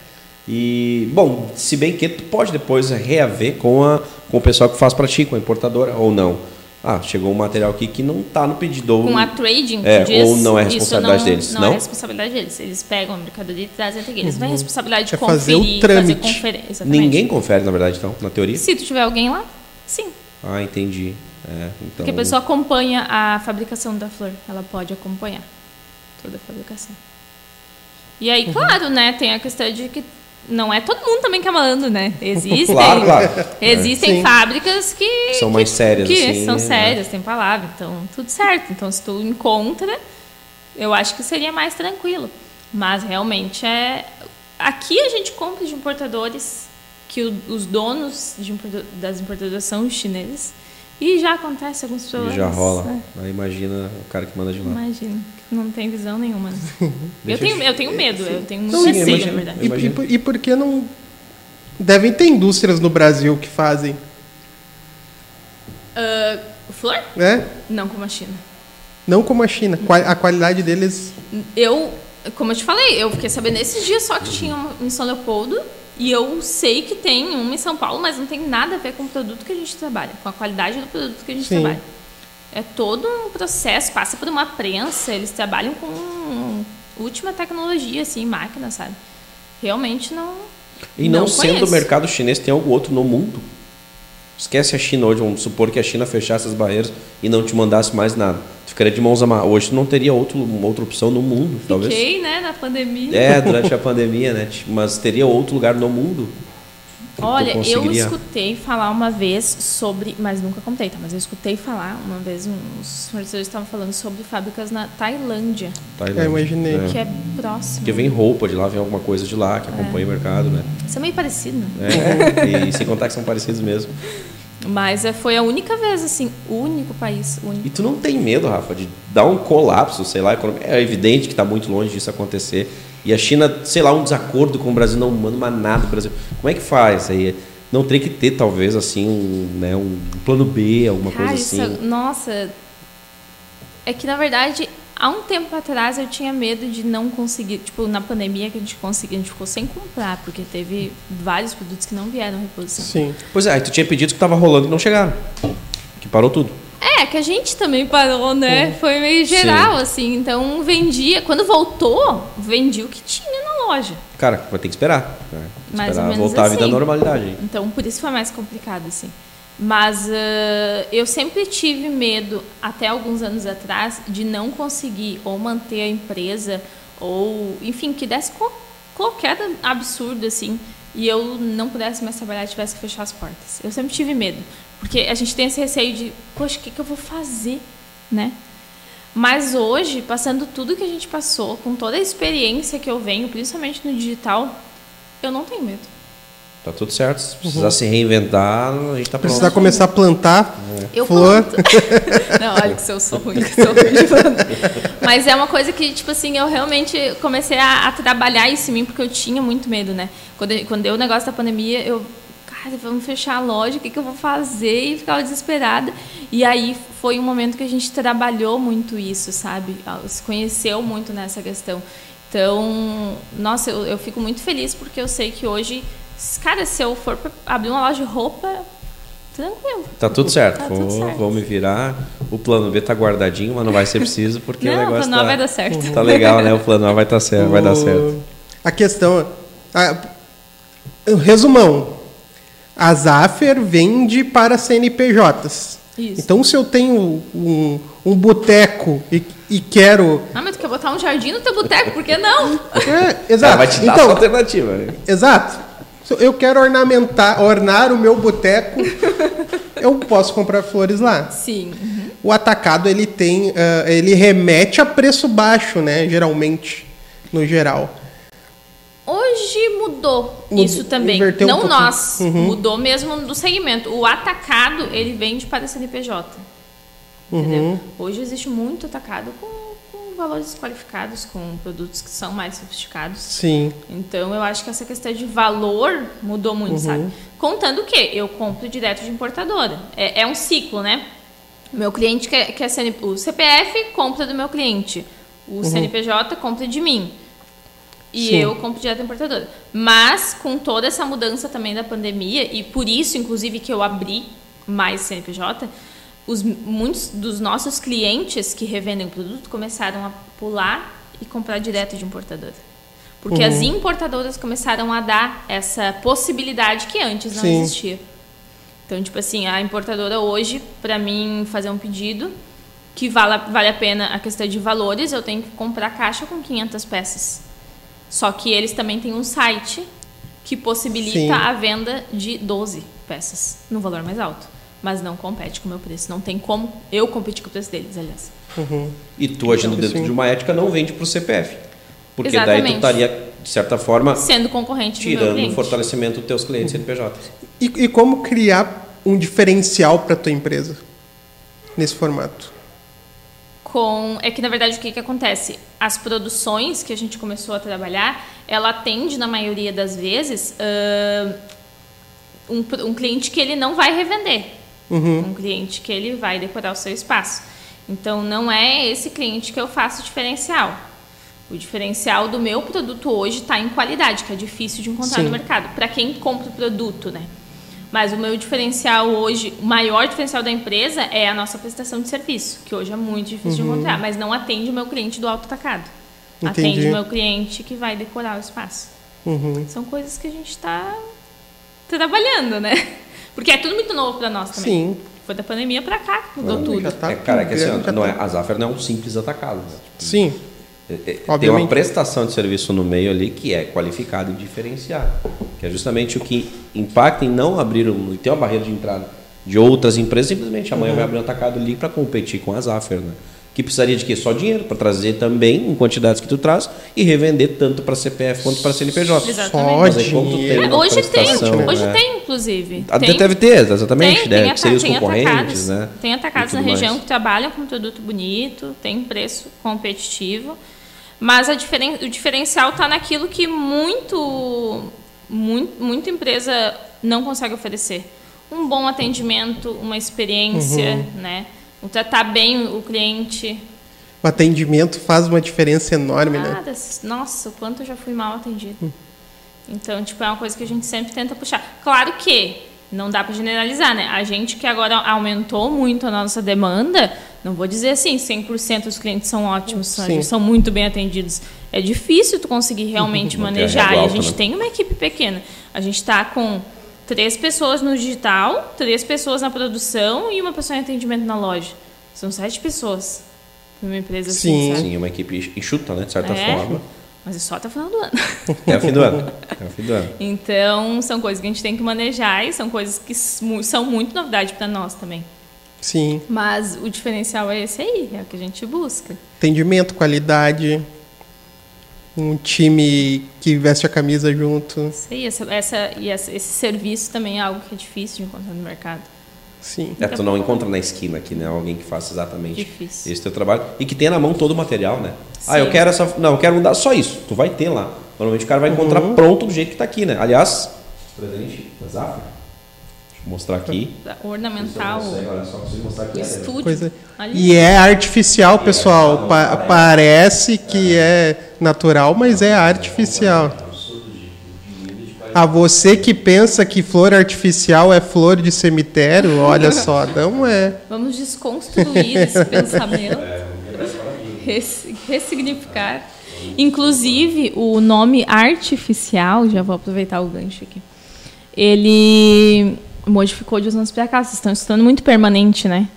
E, bom, se bem que tu pode depois reaver com, a, com o pessoal que faz pra ti, com a importadora, ou não. Ah, chegou um material aqui que não tá no pedido. Com a trading, É, diz, ou não é responsabilidade não, deles, Não, não? é responsabilidade deles. Eles pegam a mercadoria e trazem até aqui. Eles têm a responsabilidade de É fazer o conferir, trâmite. fazer. Ninguém confere, na verdade, então, na teoria. Se tu tiver alguém lá, sim. Ah, entendi. É, então... Porque a pessoa acompanha a fabricação da flor. Ela pode acompanhar toda a fabricação. E Uhum. aí, claro, né, tem a questão de que não é todo mundo também que é malandro, né? *laughs* Existem, Claro, claro. *laughs* existem Sim. fábricas que São mais sérias, que assim, são né? sérias, tem palavra, então tudo certo. Então se tu encontra, eu acho que seria mais tranquilo. Mas realmente é aqui a gente compra de importadores que o- os donos de importa- das importadoras são os chineses e já acontece alguns E problemas. já rola. né? Aí imagina o cara que manda de lá. Imagina, que não tem visão nenhuma. *laughs* eu, tenho, eu- tenho medo, eu tenho muito sim, receio, na verdade. E, e, por- e por que não. Devem ter indústrias no Brasil que fazem, Ah, flor? né? Não como a China. Não como a China. A qualidade deles. Eu, como eu te falei, eu fiquei sabendo esses dias só que tinha em São Leopoldo e eu sei que tem uma em São Paulo, mas não tem nada a ver com o produto que a gente trabalha, com a qualidade do produto que a gente Sim. trabalha. É todo um processo, passa por uma prensa, eles trabalham com última tecnologia, assim, máquina, sabe? Realmente não. E não, sendo conheço. o mercado chinês, tem algo outro no mundo? Esquece a China hoje, vamos supor que a China fechasse as barreiras e não te mandasse mais nada. Tu ficaria de mãos amarradas. Hoje tu não teria outro, outra opção no mundo, talvez. Fiquei, né, na pandemia. É, durante a pandemia, né? Tipo, Mas teria outro lugar no mundo? Que tu Olha, eu conseguiria? escutei falar uma vez sobre, mas nunca contei, tá? Mas eu escutei falar uma vez uns fornecedores estavam falando sobre fábricas na Tailândia, Tailândia. É, imaginei. É. que é próximo. Porque vem roupa de lá, vem alguma coisa de lá que acompanha o mercado, né? Isso é meio parecido, né? É, e sem contar que são parecidos mesmo. Mas é, foi a única vez, assim, o único país, único. E tu não tem medo, Rafa, de dar um colapso, sei lá, é evidente que está muito longe disso acontecer. E a China, sei lá, um desacordo com o Brasil, não manda mais nada pro Brasil. Como é que faz aí? Não teria que ter, talvez, assim, um, né, um plano B, alguma Cara, coisa isso, assim. nossa, é que na verdade, há um tempo atrás eu tinha medo de não conseguir, tipo, na pandemia que a gente conseguiu, a gente ficou sem comprar, porque teve vários produtos que não vieram reposição. Sim. Pois é, aí tu tinha pedido que estava rolando e não chegaram. Que parou tudo. É, que a gente também parou, né? Foi meio geral, assim. Então vendia. Quando voltou, vendia o que tinha na loja. Cara, vai ter que esperar. Né? Mais esperar ou menos voltar à vida à assim. normalidade. Então por isso foi mais complicado, assim. Mas ah, eu sempre tive medo, até alguns anos atrás, de não conseguir ou manter a empresa, ou, enfim, que desse qualquer absurdo, assim, e eu não pudesse mais trabalhar e tivesse que fechar as portas. Eu sempre tive medo. Porque a gente tem esse receio de, poxa, o que, que eu vou fazer, né? Mas hoje, passando tudo que a gente passou, com toda a experiência que eu venho, principalmente no digital, eu não tenho medo. Tá tudo certo. Se precisar se reinventar, a gente tá pronto. Precisar começar a plantar Eu flor. planto. *laughs* Não, olha que se eu sou ruim, que eu sou ruim de plantar. Mas é uma coisa que, tipo assim, eu realmente comecei a, a trabalhar isso em mim, porque eu tinha muito medo, né? Quando, quando deu o negócio da pandemia, eu, cara, vamos fechar a loja, o que, que eu vou fazer? E ficava desesperada. E aí foi um momento que a gente trabalhou muito isso, sabe? Se conheceu muito nessa questão. Então, nossa, eu, eu fico muito feliz porque eu sei que hoje, cara, se eu for abrir uma loja de roupa, tranquilo. Tá tudo certo. Tá vou, tudo certo. vou me virar. O plano B tá guardadinho, mas não vai ser preciso porque o Não, o negócio plano A tá, vai dar certo. tá legal, né? O plano A vai, tá certo, vai dar O- certo. A questão. A, resumão. A Zafer vende para CNPJs. Isso. Então, se eu tenho um, um boteco e, e quero. Ah, mas tu quer botar um jardim no teu boteco, por que não? É, exato. Ela vai te dar então, alternativa. né? Exato. Eu quero ornamentar, ornar o meu boteco. *laughs* eu posso comprar flores lá. Sim. O atacado ele tem, ah, ele remete a preço baixo, né? Geralmente, no geral. Hoje mudou Mudou, isso também. um não pouquinho. nós. Uhum. Mudou mesmo do segmento. O atacado, ele vende para CNPJ. Uhum. Entendeu? Hoje existe muito atacado com valores qualificados, com produtos que são mais sofisticados. Sim. Então eu acho que essa questão de valor mudou muito, Uhum. sabe? Contando que eu compro direto de importadora. É, é um ciclo, né? Meu cliente quer, quer CNP, o CPF compra do meu cliente, o CNPJ compra de mim. E Sim. eu compro direto da importadora. Mas com toda essa mudança também da pandemia, e por isso, inclusive, que eu abri mais CNPJ, os, muitos dos nossos clientes que revendem o produto começaram a pular e comprar direto de importadora. Porque as importadoras começaram a dar essa possibilidade que antes não Sim. existia. Então, tipo assim, a importadora hoje, para mim fazer um pedido que vale, vale a pena a questão de valores, eu tenho que comprar caixa com 500 peças. Só que eles também têm um site que possibilita Sim. a venda de 12 peças no valor mais alto. Mas não compete com o meu preço. Não tem como eu competir com o preço deles, aliás. E tu, agindo Então, dentro sim. de uma ética, não vende para o CPF. Porque daí tu Exatamente. estaria, de certa forma, Sendo concorrente tirando o fortalecimento dos teus clientes CNPJ. E, e como criar um diferencial para tua empresa nesse formato? com é que na verdade o que que acontece as produções que a gente começou a trabalhar ela atende na maioria das vezes ãh, um, um cliente que ele não vai revender um cliente que ele vai decorar o seu espaço então não é esse cliente que eu faço diferencial o diferencial do meu produto hoje está em qualidade que é difícil de encontrar Sim. no mercado para quem compra o produto né mas o meu diferencial hoje, o maior diferencial da empresa é a nossa prestação de serviço, que hoje é muito difícil de encontrar, mas não atende o meu cliente do alto atacado. Entendi. Atende o meu cliente que vai decorar o espaço. Uhum. São coisas que a gente está trabalhando, né? Porque é tudo muito novo para nós também. Sim. Foi da pandemia para cá que mudou Já tudo. tá é, cara, é que assim, já não tá- é, a Zafra não é um simples atacado. Né? Tipo, Sim. É, é, Tem uma prestação de serviço no meio ali que é qualificada e diferenciada, que é justamente o que impacta em não abrir um, e ter uma barreira de entrada de outras empresas, simplesmente amanhã Uhum. vai abrir um atacado ali para competir com a Zafra, né? Que precisaria de quê? Só dinheiro para trazer também em quantidades que tu traz e revender tanto para CPF quanto para CNPJ. Exatamente. Só Mas aí, como tem Hoje tem, hoje né? tem, inclusive. Até Tem- deve ter, exatamente. Tem, deve tem, ata- ser os tem concorrentes, atacados, né? Tem atacados na região mais. que trabalham com produto bonito, tem preço competitivo, mas a diferen o diferencial está naquilo que muito, muito, muita empresa não consegue oferecer. Um bom atendimento, uma experiência, Uhum. né? Um tratar bem o cliente. O atendimento faz uma diferença enorme, né? Nada, nossa, o quanto eu já fui mal atendido. Então, tipo, é uma coisa que a gente sempre tenta puxar. Claro que não dá para generalizar, né? A gente que agora aumentou muito a nossa demanda, não vou dizer assim, 100% dos clientes são ótimos, são, Sim. são muito bem atendidos. É difícil tu conseguir *laughs* realmente a manejar. régua E a gente né? tem uma equipe pequena. A gente está com três pessoas no digital, três pessoas na produção e uma pessoa em atendimento na loja. São sete pessoas para uma empresa Sim. assim? Sim, uma equipe enxuta, né? De certa É. forma. Mas é só até o final do ano. É o fim do ano. *laughs* É o fim do ano. Então, são coisas que a gente tem que manejar e são coisas que são muito novidade para nós também. Sim. Mas o diferencial é esse aí, é o que a gente busca. Atendimento, qualidade. Um time que veste a camisa junto. Isso aí, essa, essa, e essa- esse serviço também é algo que é difícil de encontrar no mercado. Sim. É, tu não encontra na esquina aqui, né? Alguém que faça exatamente Difícil. esse teu trabalho e que tenha na mão todo o material, né? Ah, eu Sim. quero essa. Não, eu quero mudar só isso. Tu vai ter lá. Normalmente o cara vai encontrar pronto do jeito que tá aqui, né? Aliás, presente da Zafra. Mostrar aqui. Ornamental, aqui. estúdio. Coisa... E é artificial, pessoal. Pa- parece que é natural, mas é artificial. A você que pensa que flor artificial é flor de cemitério, olha só, *laughs* não é. Vamos desconstruir esse *laughs* pensamento. Res- ressignificar. Inclusive, o nome artificial, já vou aproveitar o gancho aqui, ele modificou de uns anos para cá. Vocês estão estudando muito permanente, né?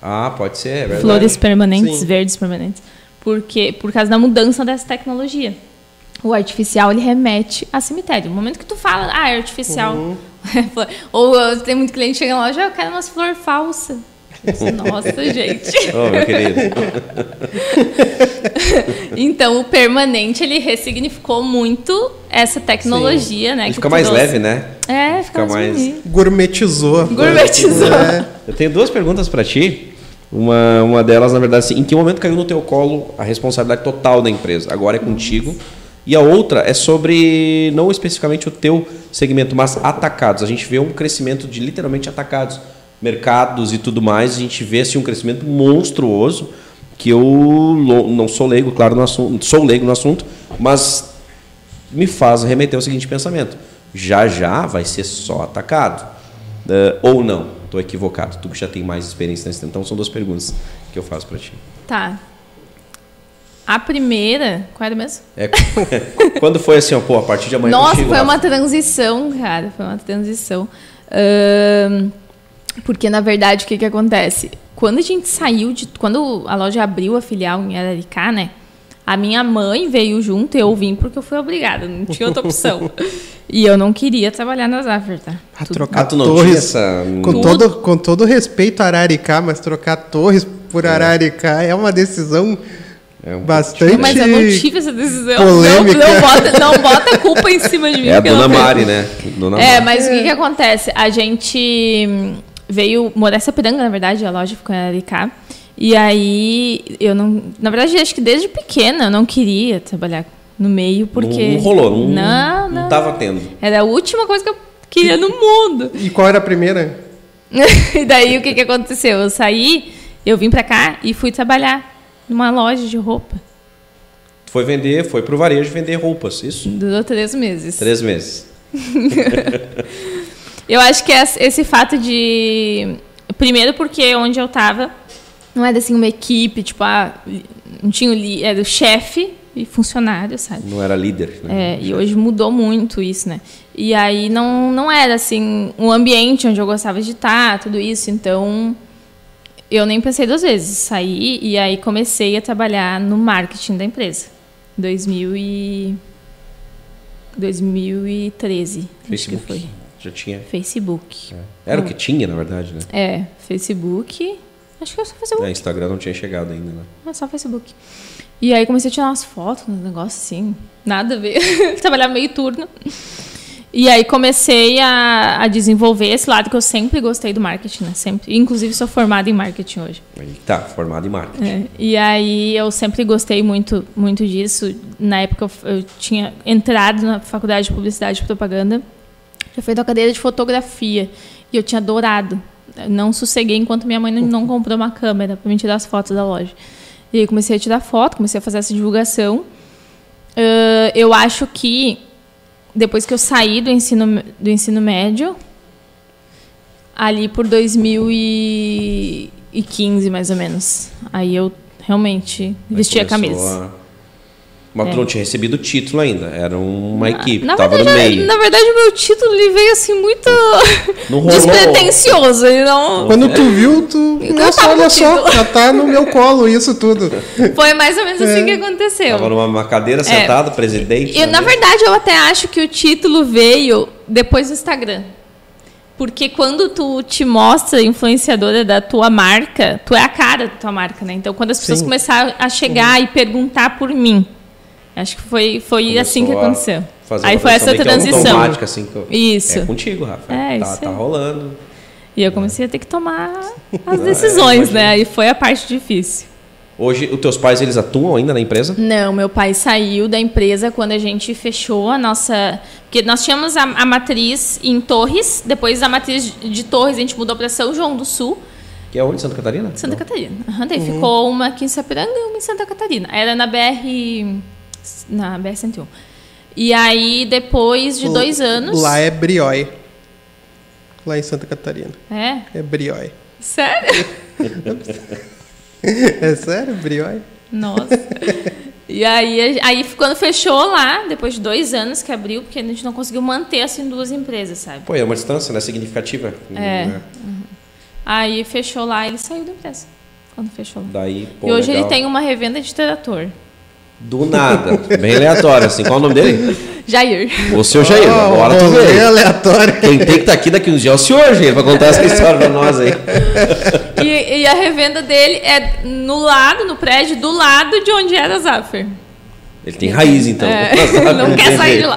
Ah, pode ser, é verdade. Flores permanentes, Sim. verdes permanentes. Porque, por causa da mudança dessa tecnologia. O artificial, ele remete a cemitério. No momento que tu fala, ah, é artificial. Uhum. *laughs* Ou tem muito cliente chegando lá, já eu quero umas flores falsas. *laughs* Nossa, gente. Ô, meu querido. *laughs* *laughs* Então, o permanente, ele ressignificou muito essa tecnologia, né? E que fica mais trouxe. leve, né? É, fica, Fica mais, mais-. Gourmetizou. Gourmetizou. É. Eu tenho duas perguntas para ti. Uma, uma delas, na verdade, assim, em que momento caiu no teu colo a responsabilidade total da empresa? Agora é contigo. E a outra é sobre, não especificamente o teu segmento, mas atacados. A gente vê um crescimento de literalmente atacados, mercados e tudo mais. A gente vê assim, um crescimento monstruoso que eu não sou leigo, claro, no assunto, sou leigo no assunto, mas me faz remeter ao seguinte pensamento: já já vai ser só atacado. Uh, ou não? Estou equivocado. Tu que já tem mais experiência nesse tempo. Então são duas perguntas que eu faço para ti. Tá. A primeira, qual era mesmo? É, *laughs* quando foi assim, ó, pô, a partir de amanhã Nossa, foi lá. uma transição, cara, foi uma transição. Uh, porque, na verdade, o que, que acontece? Quando a gente saiu de. Quando a loja abriu a filial em Araricá, né? A minha mãe veio junto, eu vim porque eu fui obrigada, não tinha outra opção. *laughs* e eu não queria trabalhar nas Zafra, tá? A trocar ah, torres, essa... com, todo, com todo respeito a Araricá, mas trocar torres por é. Araricá é uma decisão é um bastante. Mas eu não tive essa decisão. Polêmica. Não, não, bota, não bota a culpa em cima de mim. É a dona Mari, né? Dona é, Mari. mas o que, que acontece? A gente veio morar essa piranga, na verdade, a loja ficou em Araricá. E aí, eu não. Na verdade, acho que desde pequena eu não queria trabalhar no meio, porque. Não, não rolou, não, não, não, não tava tendo. Era a última coisa que eu queria no mundo. *laughs* E qual era a primeira? e daí o que, que aconteceu? Eu saí, eu vim pra cá e fui trabalhar numa loja de roupa. Foi vender, foi pro varejo vender roupas, isso? Durou três meses. Três meses. *laughs* eu acho que esse fato de. Primeiro, porque onde eu tava não era assim uma equipe, tipo, ah, não tinha era o chefe e funcionário, sabe? Não era líder, né? É, e hoje mudou muito isso, né? E aí não, não era assim um ambiente onde eu gostava de estar, tudo isso, então eu nem pensei duas vezes, saí e aí comecei a trabalhar no marketing da empresa. 2000 e 2013, Facebook. acho que foi. Já tinha. Facebook. É. Era o que tinha, na verdade, né? É, Facebook Acho que é só Facebook. É, Instagram não tinha chegado ainda, né? É só Facebook. E aí comecei a tirar umas fotos, um negócio assim, nada a ver. *laughs* Trabalhar meio turno. E aí comecei a, a, desenvolver esse lado que eu sempre gostei do marketing, né? Sempre. Inclusive sou formada em marketing hoje. Tá, formada em marketing. É. E aí eu sempre gostei muito, muito disso. Na época eu, eu tinha entrado na faculdade de publicidade e propaganda, já feito a cadeira de fotografia e eu tinha adorado não sosseguei enquanto minha mãe não, não *laughs* comprou uma câmera para me tirar as fotos da loja. E aí comecei a tirar foto, comecei a fazer essa divulgação. Uh, eu acho que depois que eu saí do ensino, do ensino médio, ali por 2015 mais ou menos, aí eu realmente vesti a camisa. Mas é. tu não tinha recebido o título ainda, era uma equipe, na tava verdade, no meio. Na verdade, o meu título ele veio assim muito *laughs* despretensioso. Ele não... Quando tu viu, tu. Nossa, olha só, já tá no meu colo isso tudo. *laughs* Foi mais ou menos assim é. que aconteceu. Tava numa cadeira sentada, é. presidente. E, na verdade, eu até acho que o título veio depois do Instagram. Porque quando tu te mostra influenciadora da tua marca, tu é a cara da tua marca, né? Então, quando as pessoas Sim. começaram a chegar uhum. e perguntar por mim, Acho que foi, foi assim que aconteceu. Aí foi essa transição. Assim, isso. É contigo, Rafa. É, tá, tá rolando. E eu comecei a ter que tomar *laughs* as decisões, é, né? Aí foi a parte difícil. Hoje, os teus pais, eles atuam ainda na empresa? Não, meu pai saiu da empresa quando a gente fechou a nossa... Porque nós tínhamos a, a matriz em Torres, depois a matriz de Torres a gente mudou para São João do Sul. Que é onde? Santa Catarina? Santa Não. Catarina. Uhum, daí uhum. ficou uma aqui em Sapiranga e uma em Santa Catarina. Era na BR na BR-101. E aí, depois de dois anos. Lá é Briói. Lá em Santa Catarina. É? É Briói. Sério? *laughs* é sério, Briói? Nossa. E aí, aí, quando fechou lá, depois de dois anos que abriu, porque a gente não conseguiu manter assim duas empresas, sabe? Pô, é uma distância, né? Significativa. É. Né? Uhum. Aí fechou lá, ele saiu da empresa. Quando fechou lá. Daí, pô, e hoje legal. ele tem uma revenda de trator. Do nada. Bem aleatório, assim. Qual é o nome dele? Jair. O seu Jair. Oh, Agora tu vê. aleatório. Quem tem que estar tá aqui daqui uns dias é o senhor, Jair, pra contar essa história pra nós aí. E, e, a revenda dele é no lado, no prédio, do lado de onde era a Zaffer. Ele tem raiz, então. É, *laughs* não quer sair de lá.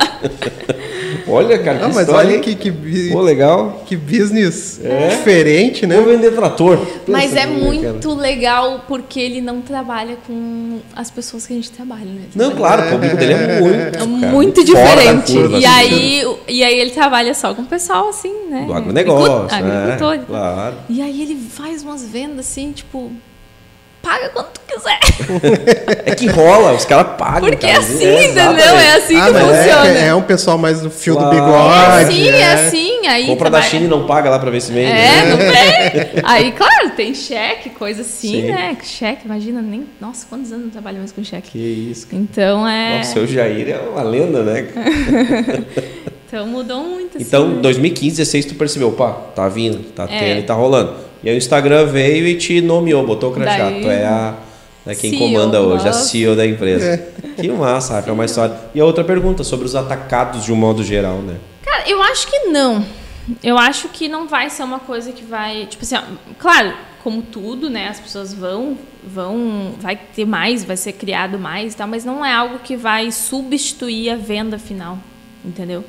Olha, cara, que Ah, mas história, olha que, que, Pô, legal. que business É. diferente, né? Vou vender trator. Mas Pensa é comigo, cara. muito legal porque ele não trabalha com as pessoas que a gente trabalha, né? Não, claro, o público dele é muito. É cara, muito diferente. curva, E assim. aí, o- e aí ele trabalha só com o pessoal assim, né? Do agronegócio, Agricu- Agricultor. né? Claro. E aí ele faz umas vendas assim, tipo, paga quanto tu quiser. É que rola, os caras pagam. Porque é cara. assim, entendeu? exatamente. É assim Ah, que mas funciona. é, é um pessoal mais do fio Claro. do É bigode. assim, é é. assim. Aí Compra da trabalha- China e não paga lá pra ver se vende. É, né? não *laughs* vem. Aí, claro, tem cheque, coisa assim, Sim. né? Cheque, imagina, nem. Nossa, quantos anos não trabalho mais com cheque? Que isso. cara. Então é. Nossa, o seu Jair é uma lenda, né? *laughs* Então mudou muito. Assim, Então, né? 2015, 16, tu percebeu, pá, tá vindo, tá É. tendo e tá rolando. E aí o Instagram veio e te nomeou, botou o crachá. Daí- Tu é a é quem CEO, comanda hoje, a. CEO da empresa. Que massa, Rafa, é uma história. E a outra pergunta, sobre os atacados de um modo geral, né? Cara, eu acho que não. Eu acho que não vai ser uma coisa que vai. Tipo assim, ó, claro, como tudo, né? As pessoas vão. vão Vai ter mais, vai ser criado mais e tal, mas não é algo que vai substituir a venda final. Entendeu?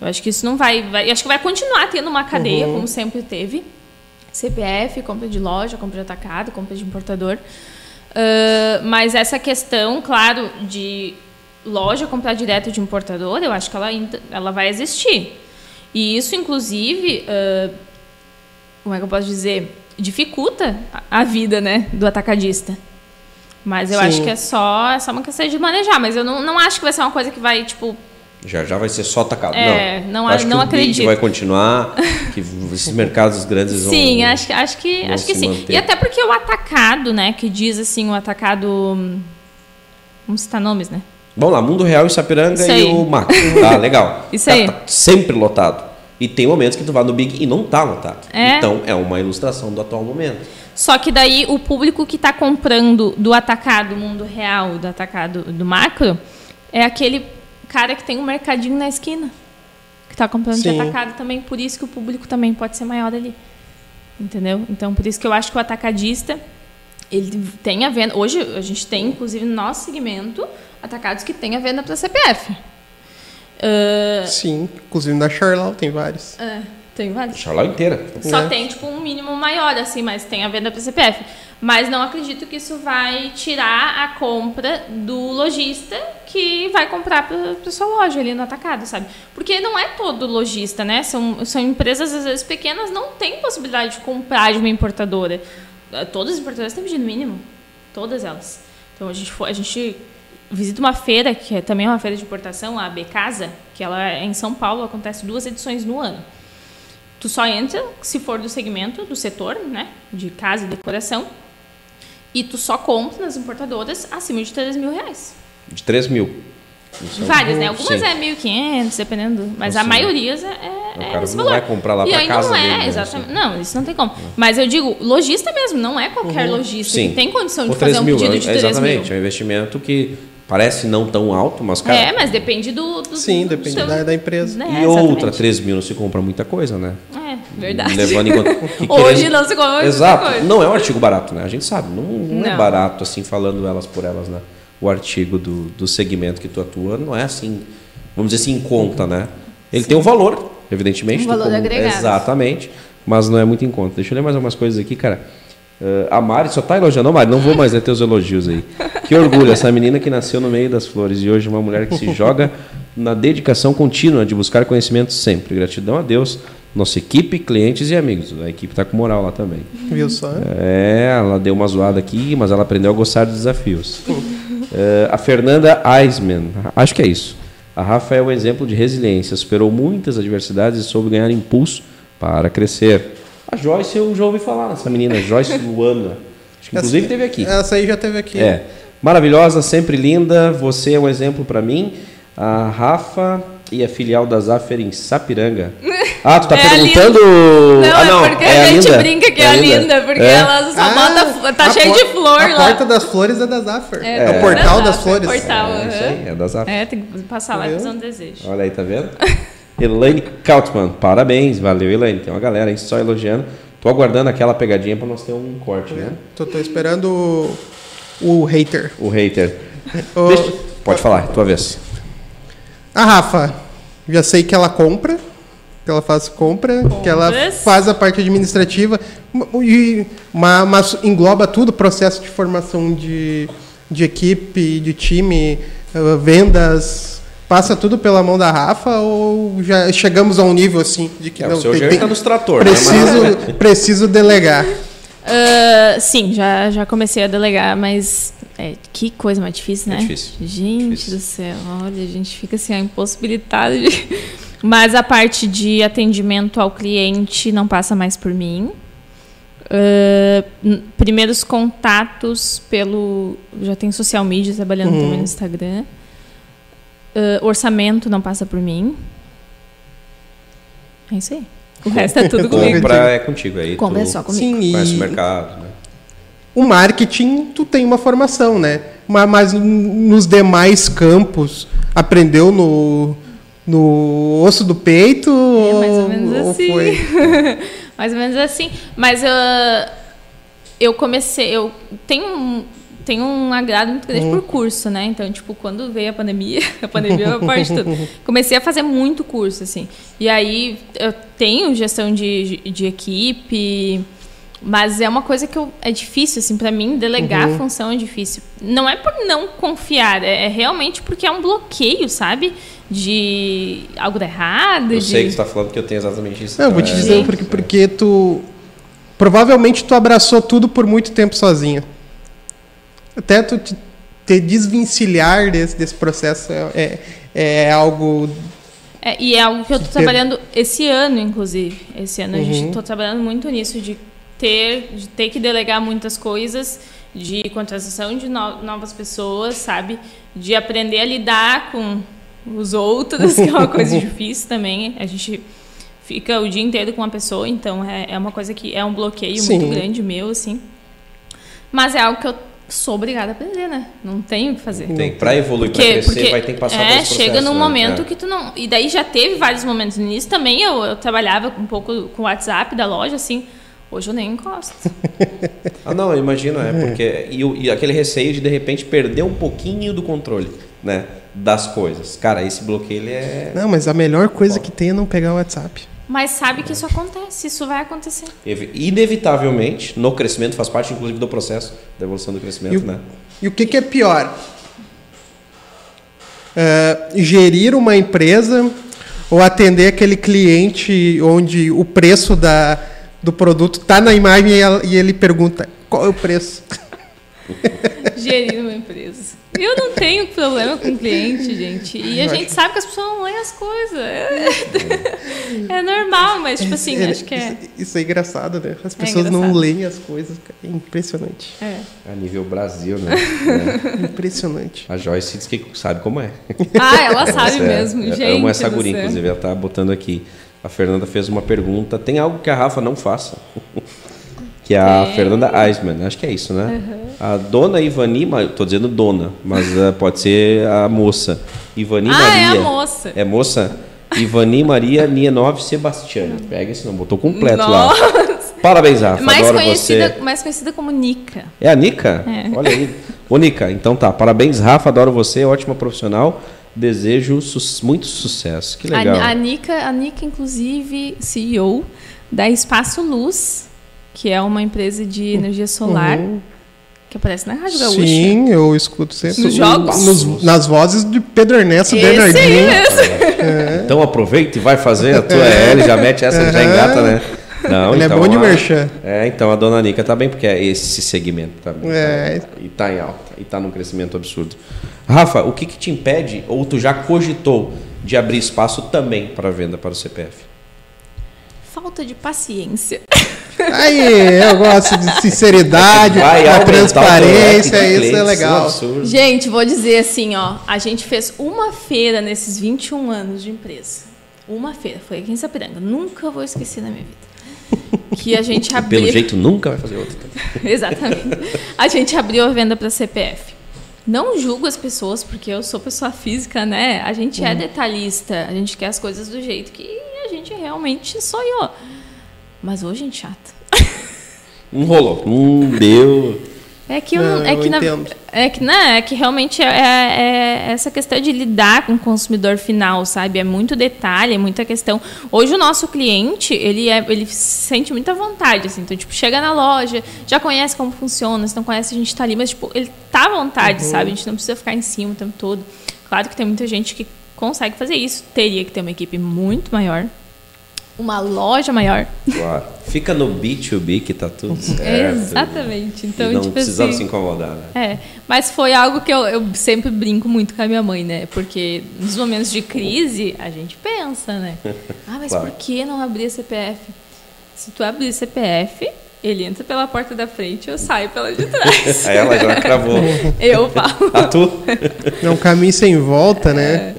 Eu acho que isso não vai. vai eu acho que vai continuar tendo uma cadeia, como sempre teve. CPF, compra de loja, compra de atacado, compra de importador. Ah, mas essa questão, claro, de loja comprar direto de importador, eu acho que ela, ela vai existir. E isso, inclusive, ah, como é que eu posso dizer? Dificulta a a vida né, do atacadista. Mas eu Sim. acho que é só, é só uma questão de manejar. Mas eu não, não acho que vai ser uma coisa que vai, tipo, Já já vai ser só atacado. É, não, não acho não que acredito. vai continuar, *laughs* que esses mercados grandes vão... Sim, acho, que- acho que, acho que sim. manter. E até porque o atacado, né, que diz assim, o atacado. Vamos citar nomes, né? Vamos lá, Mundo Real, Sapiranga Isso e o Mac. Tá, *laughs* legal. Isso Cara, aí. Tá sempre lotado. E tem momentos que tu vai no Big e não tá lotado. É. Então, é uma ilustração do atual momento. Só que daí o público que está comprando do atacado mundo real, do atacado do macro, é aquele cara que tem um mercadinho na esquina. Que está comprando de Sim. atacado também. Por isso que o público também pode ser maior ali. Entendeu? Então, por isso que eu acho que o atacadista, ele tem a venda. Hoje, a gente tem, inclusive, no nosso segmento, atacados que têm a venda para CPF. Ah, Sim, inclusive na Charlau tem vários. é, tem vários. Charlau inteira. Só É. tem, tipo, um mínimo maior, assim, mas tem a venda para CPF. Mas não acredito que isso vai tirar a compra do lojista que vai comprar para sua loja ali no atacado, sabe? Porque não é todo lojista, né? São, são empresas, às vezes, pequenas, não tem possibilidade de comprar de uma importadora. Todas as importadoras têm pedido mínimo. Todas elas. Então, a gente, a gente visita uma feira, que é também uma feira de importação, a AB Casa, que ela é em São Paulo, acontece duas edições no ano. Tu só entra se for do segmento, do setor, né? De casa e decoração. E tu só compra nas importadoras acima de 3 mil reais. De 3 mil. Isso Várias, né? Sim. Algumas é 1.500, dependendo. Mas a Sim. maioria é, O é cara esse não valor. vai comprar lá pra aí casa não é, dele, né? exatamente. Não, isso não tem como. Mas eu digo, lojista mesmo, não é qualquer lojista Sim. que tem condição Ou de fazer 3 um mil, pedido é- de 3 exatamente. mil. É um investimento que parece não tão alto, mas, cara... É, mas depende do... do Sim, do depende seu- da, da empresa. né, E outra, exatamente. 3 mil não se compra muita coisa, né? É, verdade. Levando em conta. *laughs* que Hoje querendo- não se compra muita Exato. coisa. Não é um artigo barato, né? A gente sabe. Não, não é Não. barato, assim, falando elas por elas, né? O artigo do, do segmento que tu atua não é assim, vamos dizer assim, em conta, né? Ele tem um valor, evidentemente. Um valor agregado. Exatamente. Mas não é muito em conta. Deixa eu ler mais algumas coisas aqui, cara. Eh, a Mari só tá elogiando. Ô, Mari, não vou mais ler teus elogios aí. Que orgulho, essa menina que nasceu no meio das flores e hoje é uma mulher que se joga na dedicação contínua de buscar conhecimento sempre. Gratidão a Deus, nossa equipe, clientes e amigos. A equipe tá com moral lá também. Viu só? É, ela deu uma zoada aqui, mas ela aprendeu a gostar dos desafios. É, a Fernanda Eisman, acho que é isso. A Rafa é um exemplo de resiliência, superou muitas adversidades e soube ganhar impulso para crescer. A Joyce eu já ouvi falar nessa menina, Joyce Luana. Acho que inclusive teve aqui. Essa aí já teve aqui. É. Maravilhosa, sempre linda. Você é um exemplo para mim. A Rafa e a filial da Zaffer em Sapiranga. *laughs* Ah, tu tá É a perguntando. Não, ah, não, é porque é a gente linda. brinca que é, a linda, porque É. ela só bota. fl- Tá a cheio por- de flor a lá. porta das flores é da Zaffer. É, É, o da portal das Zaffer, flores. portal. É isso aí, é da Zaffer. É, tem que passar lá e fazer um desejo. Olha aí, tá vendo? *laughs* Elaine Kautmann, parabéns, valeu Elaine. Tem uma galera aí só elogiando. Tô aguardando aquela pegadinha para nós ter um corte, né? Tô, tô esperando o, hater. O hater. *laughs* O- Deixa- Pode falar, tua vez. A Rafa, Já sei que ela compra, que ela faz compra, que ela faz a parte administrativa e ma- mas engloba tudo, processo de formação de, de equipe, de time, eh, vendas, passa tudo pela mão da Rafa ou já chegamos a um nível assim de que É, não o seu tem- tem- tá nos trator, né? preciso, preciso delegar. Ah, sim, já, já comecei a delegar, mas é, que coisa mais difícil, né? É difícil. Gente Difícil. do céu, olha, a gente fica assim, impossibilitado de... *laughs* Mas a parte de atendimento ao cliente não passa mais por mim. N- primeiros contatos pelo. Já tem social media trabalhando Uhum. também no Instagram. Ah, orçamento não passa por mim. É isso aí. O resto é tudo comigo. Compra é contigo aí. Compra é só comigo. Sim, Conhece e o mercado, né? o marketing, tu tem uma formação, né? Ma- Mas, n- nos demais campos, aprendeu no, no osso do peito? É mais ou ou- menos ou assim. foi? *laughs* mais ou menos assim. Mas ah, eu comecei, eu tenho tenho um agrado muito grande por curso, né? Então, tipo, quando veio a pandemia, *laughs* a pandemia é a parte de tudo. *laughs* Comecei a fazer muito curso, assim. E aí eu tenho gestão de, de equipe, mas é uma coisa que eu, é difícil, assim, para mim, delegar a função é difícil. Não é por não confiar, é, é realmente porque é um bloqueio, sabe? De algo errado. Eu de... sei que você tá falando que eu tenho exatamente isso. Não, eu vou te É, dizer porque, porque tu. Provavelmente tu abraçou tudo por muito tempo sozinho. Até tu te, te desvencilhar desse, desse processo é, é, é algo. É, e é algo que eu Ter- trabalhando esse ano, inclusive. Esse ano a Uhum. gente tô trabalhando muito nisso de ter, de ter que delegar muitas coisas, de contratação de no- novas pessoas, sabe? De aprender a lidar com os outros, *laughs* que é uma coisa *laughs* difícil também. A gente fica o dia inteiro com uma pessoa, então é, é uma coisa que é um bloqueio Sim. muito grande meu, assim. Mas é algo que eu sou obrigada a aprender, né? Não tenho o que fazer. Tem, pra evoluir, pra crescer, vai ter que passar por é, esse chega num né? momento É. que tu não. E daí já teve vários momentos no início também. Eu, eu trabalhava um pouco com o WhatsApp da loja, assim. Hoje eu nem encosto. *laughs* Ah, não, eu imagino, é, porque. E, e aquele receio de de repente perder um pouquinho do controle, né? Das coisas. Cara, esse bloqueio ele é. Não, mas a melhor coisa que tem é não pegar o WhatsApp. Mas sabe que isso acontece, isso vai acontecer. evi- Inevitavelmente, no crescimento, faz parte, inclusive, do processo da evolução do crescimento, E o- né? E o que, que é pior? É, gerir uma empresa ou atender aquele cliente onde o preço da, do produto está na imagem e ela- e ele pergunta qual é o preço? *laughs* Gerir uma empresa. Eu não tenho problema com cliente, gente. E a gente sabe que as pessoas não leem as coisas. É, é normal, mas, tipo assim, É, acho que é. Isso, é engraçado, né? As pessoas não engraçado. leem as coisas. cara. É impressionante. é. A nível Brasil, né? *laughs* É. Impressionante. A Joyce diz que sabe como é. Ah, ela sabe é- mesmo, eu gente. amo essa guria, inclusive, ela tá botando aqui. A Fernanda fez uma pergunta. Tem algo que a Rafa não faça? Que é a Tem. Fernanda Eisman, acho que é isso, né? A dona Ivani, tô dizendo dona, mas eh, pode ser a moça. Ivani Ah, Maria. é a moça. É moça? Ivani Maria Nienov Sebastiani. Pega esse nome, botou completo Nossa. lá. Parabéns, Rafa. mais, Adoro conhecida, você. mais conhecida como Nica. É a Nica? É. Olha aí. Ô, Nica, então tá. Parabéns, Rafa. Adoro você. Ótima profissional. Desejo su- muito sucesso. Que legal. A, a Nica, a Nica, inclusive, CEO da Espaço Luz, que é uma empresa de energia solar Uhum. que aparece na Rádio Gaúcha. Sim, eu escuto sempre. Nos jogos? Nos- nas vozes de Pedro Ernesto Esse aí Bernardinho. mesmo. Então aproveita e vai fazer a tua L, já mete essa, já engata, né? Não, Ele então, é bom de a- merchan. É, então a dona Nica tá bem, porque é esse segmento também. É. Tá, e tá em alta, e tá num crescimento absurdo. Rafa, o que, que te impede, ou tu já cogitou, de abrir espaço também para venda para o CPF? Falta de paciência. Aí, eu gosto de sinceridade, Vai a aumentar o teu transparência, isso é clientes, um legal. absurdo. Gente, vou dizer assim, ó. A gente fez uma feira nesses 21 anos de empresa. Uma feira. Foi aqui em Sapiranga. Nunca vou esquecer na minha vida. Que a gente abriu. Pelo jeito nunca vai fazer outra. *laughs* Exatamente. A gente abriu a venda para CPF. Não julgo as pessoas, porque eu sou pessoa física, né? A gente Uhum. é detalhista, a gente quer as coisas do jeito que a gente realmente sonhou. Mas hoje, gente, chata. Não rolou. Não deu. É que, Não, é, que na- é que não, é que realmente é, é- é essa questão de lidar com o consumidor final, sabe? É muito detalhe, é muita questão. Hoje o nosso cliente, ele é, ele sente muita vontade, assim, então tipo, chega na loja, já conhece como funciona, se não conhece a gente tá ali, mas tipo, ele tá à vontade, Uhum. sabe? A gente não precisa ficar em cima o tempo todo. Claro que tem muita gente que consegue fazer isso, teria que ter uma equipe muito maior, uma loja maior. Claro. Fica no B2B que tá tudo certo. Exatamente. Então, e não tipo precisava assim, se incomodar, né? É, mas foi algo que eu, eu sempre brinco muito com a minha mãe, né? Porque nos momentos de crise, a gente pensa, né? *laughs* Ah, mas Claro. por que não abrir CPF? Se tu abrir CPF, ele entra pela porta da frente eu saio pela de trás. *laughs* Aí ela já cravou. eu falo. A tu? *laughs* É um caminho sem volta, né?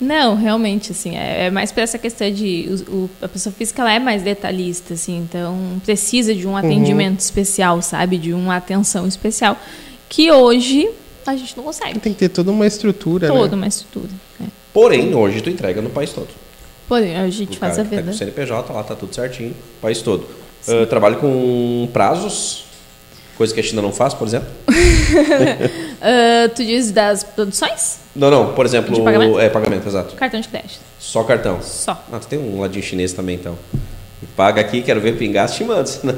Não, realmente, assim, é, é mais para essa questão de o- o- a pessoa física ela é mais detalhista, assim, então precisa de um atendimento especial, sabe, de uma atenção especial que hoje a gente não consegue. Tem que ter toda uma estrutura, Toda né? uma estrutura. né? Porém, hoje tu entrega no país todo. Porém, a gente O faz cara a que tá com venda. o CNPJ lá, tá tudo certinho, o país todo. Ah, trabalho com prazos, coisa que a China não faz, por exemplo. *laughs* Ah, tu diz das produções? Não, não, por exemplo, De pagamento? é pagamento, exato. Cartão de crédito. Só cartão. Só. Ah, tu tem um ladinho chinês também, então. Paga aqui, quero ver pingar, te mando. senão-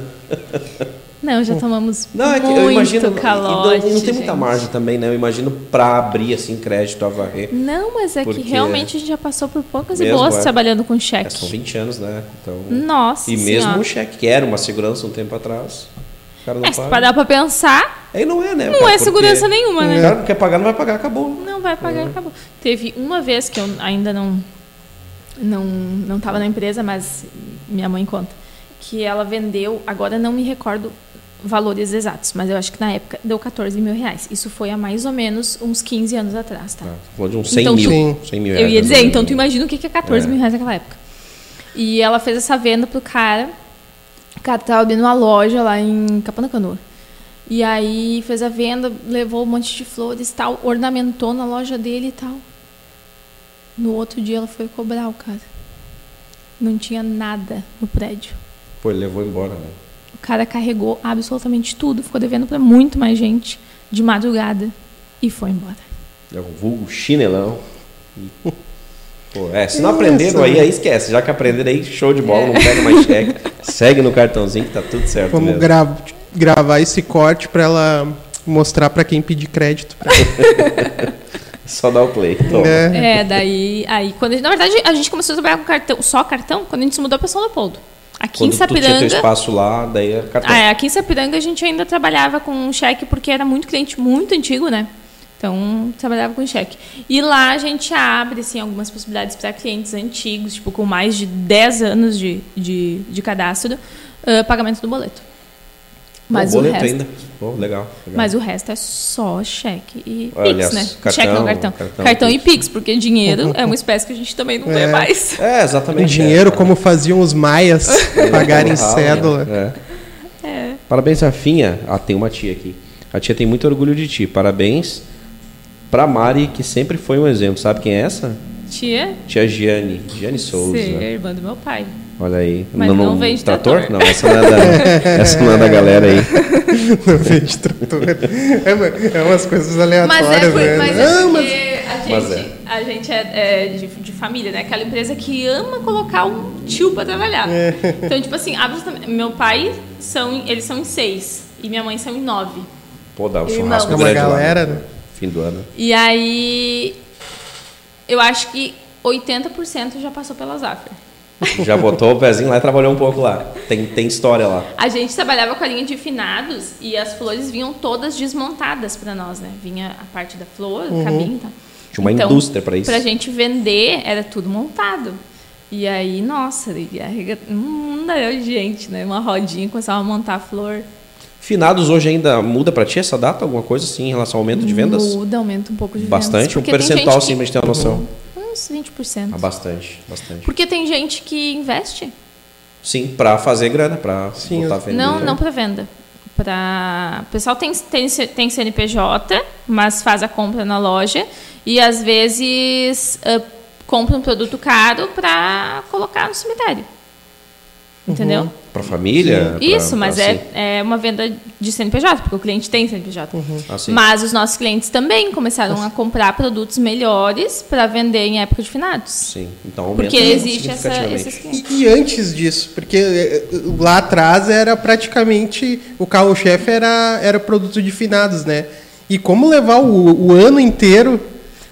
Não, já tomamos Não, é que muito eu imagino. calote, não, não tem muita gente. margem também, né? Eu imagino pra abrir assim crédito a varrer. Não, mas é que realmente a gente já passou por poucas e boas é. trabalhando com É, cheque. são 20 anos, né? Então, Nossa e mesmo Senhora. o cheque, que era uma segurança um tempo atrás, cara não É, se paga. parar pra pensar, Aí não é, né? não cara? é segurança nenhuma, O né? cara não quer pagar, não vai pagar, acabou. Não vai pagar, acabou. Teve uma vez que eu ainda não não não estava na empresa, mas minha mãe conta que ela vendeu. Agora não me recordo valores exatos, mas eu acho que na época deu 14 mil reais. Isso foi há mais ou menos uns 15 anos atrás, tá? Ah, falou de uns 100 Então, mil. Sim. 100 mil Eu ia dizer, então tu imagina o que que é 14 É. mil reais naquela época. E ela fez essa venda pro cara. O cara tava abrindo uma loja lá em Canoa. E aí fez a venda, levou um monte de flores e tal, ornamentou na loja dele e tal. No outro dia ela foi cobrar o cara. Não tinha nada no prédio. Pô, ele levou embora, né? O cara carregou absolutamente tudo, ficou devendo pra muito mais gente de madrugada e foi embora. É um vulgo chinelão. Pô, é, se não Isso, aprenderam aí, aí esquece. Já que aprenderam aí, show de bola, não pega mais cheque. Segue no cartãozinho que tá tudo certo Vamos mesmo. gra- gravar esse corte pra ela mostrar pra quem pedir crédito. *laughs* Só dá o play. Toma. É. É, daí. Aí, quando, a gente- na verdade, a gente começou a trabalhar com cartão, só cartão, quando a gente se mudou para São Leopoldo. Aqui Quando em tu tinha teu Sapiranga. espaço lá, daí era cartão. Ah, é, aqui em Sapiranga a gente ainda trabalhava com cheque porque era muito cliente muito antigo, né? Então, trabalhava com cheque. E lá a gente abre assim, algumas possibilidades para clientes antigos, tipo, com mais de 10 anos de, de, de cadastro, ah, pagamento do boleto. Mas Pô, o boleto resto. ainda. Pô, legal. legal. Mas o resto é só cheque e Olha, Pix, né? cartão, cheque não, cartão. cartão Cartão, e Pix, porque dinheiro é uma espécie que a gente também não vê É. mais. É, exatamente. Com dinheiro, é. como faziam os maias *laughs* *laughs* pagarem Rala, cédula. né? É. É. Parabéns, Rafinha. Ah, tem uma tia aqui. A tia tem muito orgulho de ti. Parabéns pra Mari, que sempre foi um exemplo. Sabe quem é essa? Tia, Tia Giane. Giane Souza. ser irmã do meu pai. Olha aí. Mas não vende trator. Não, essa não é da, *laughs* essa não é da galera aí. *laughs* Não vende trator. É, uma- é umas coisas Mas é, aleatórias, por- né? mas é Não, porque mas- a Mas gente, é. a gente é, é de, de família, né? Aquela empresa que ama colocar um tio pra trabalhar. É. Então, tipo assim, meu pai, são, eles são em seis e minha mãe são em nove. Pô, dá um Irmão. churrasco É uma grande lá, galera, né? né? Fim do ano. E aí, eu acho que 80% já passou pela Zafra. *laughs* Já botou o pezinho lá e trabalhou um pouco lá. Tem, tem história lá. A gente trabalhava com a linha de finados e as flores vinham todas desmontadas para nós, né? Vinha a parte da flor, Uhum. cabinho e tal. Tinha uma indústria pra isso. Pra gente vender, era tudo montado. E aí, nossa, e arrega- um mundo de gente, né? Uma rodinha, começava a montar a flor. Finados hoje ainda muda pra ti essa data? Alguma coisa assim em relação ao aumento de vendas? Muda, aumenta um pouco de Bastante? vendas. Um porque tem percentual, sim, pra gente ter uma noção. Uns 20%. Ah, bastante, bastante. Porque tem gente que investe. Sim, pra fazer grana, pra Sim, botar vender. Não, não para venda. Pra... O pessoal tem, tem, tem CNPJ, mas faz a compra na loja e às vezes ah, compra um produto caro para colocar no cemitério. Entendeu? Para família? pra- Isso, mas assim. é, é uma venda de CNPJ, porque o cliente tem CNPJ. Assim. Mas os nossos clientes também começaram a comprar produtos melhores para vender em época de finados. Sim, então aumenta Porque existe essa, esses clientes. E, e antes disso, porque eh, lá atrás era praticamente o carro-chefe era, era produto de finados, né? E como levar o, o ano inteiro.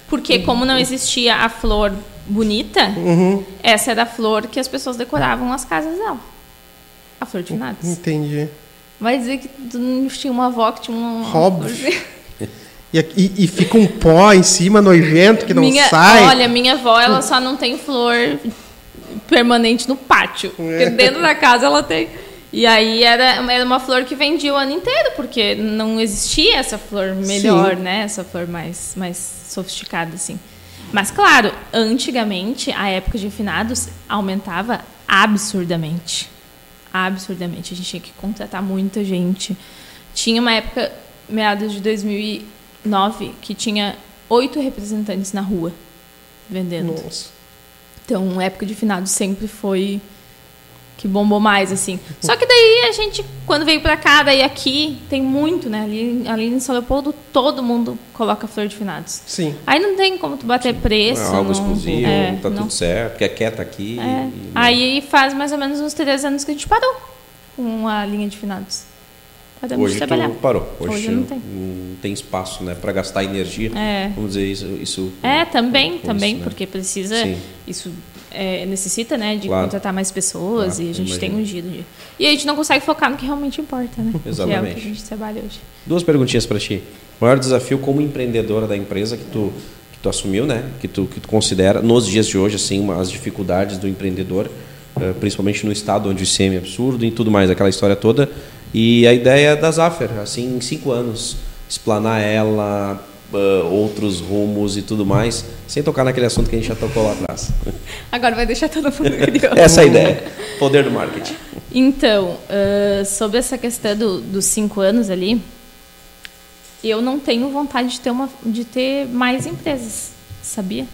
Porque como não existia a flor bonita, Uhum, essa era a flor que as pessoas decoravam as casas dela. A flor de finados. entendi. Vai dizer que tu tinha uma avó que tinha uma Óbvio. *laughs* E, e- e fica um pó em cima nojento que não minha, sai. Olha, minha avó, ela só não tem flor permanente no pátio. Porque dentro da casa ela tem. E aí era, era uma flor que vendia o ano inteiro, porque não existia essa flor melhor, Sim. né? Essa flor mais, mais sofisticada, assim. Mas, claro, antigamente, a época de finados aumentava absurdamente. Absurdamente. A gente tinha que contratar muita gente. Tinha uma época, meados de 2009, que tinha oito representantes na rua vendendo. Nossa. Então, época de finados sempre foi que bombou mais, assim. Só que daí a gente, quando veio pra cá, daí aqui, tem muito, né? Ali, ali em São Leopoldo, todo mundo coloca flor de finados. Sim. Aí não tem como tu bater preço. É algo não- exclusivo, é, tá não- tudo certo, quer quieta aqui. é. e- Aí faz mais ou menos uns três anos que a gente parou com a linha de finados. Hoje trabalhar. tu parou. Hoje, Hoje não tem. não tem espaço, né, para gastar energia. É. Vamos dizer isso. isso É, também, com também, isso, né? porque precisa. Sim. Isso é, necessita, né, de Claro. contratar mais pessoas Claro, e a gente tem imagino. um giro de. E a gente não consegue focar no que realmente importa, né? Que é o Exatamente. que a gente trabalha hoje. Duas perguntinhas para ti. O maior desafio como empreendedora da empresa que tu que tu assumiu, né? Que tu que tu considera nos dias de hoje assim uma- as dificuldades do empreendedor, eh, principalmente no estado onde o ICM é absurdo e tudo mais, aquela história toda. E a ideia da Zaffer, assim, em cinco anos, explanar ela, eh, outros rumos e tudo mais, sem tocar naquele assunto que a gente já tocou lá atrás. *laughs* Agora vai deixar todo mundo *laughs* curioso. Essa é a ideia. Poder do marketing. Então, ah, sobre essa questão do- dos cinco anos ali, eu não tenho vontade de ter, uma, de ter mais empresas, sabia?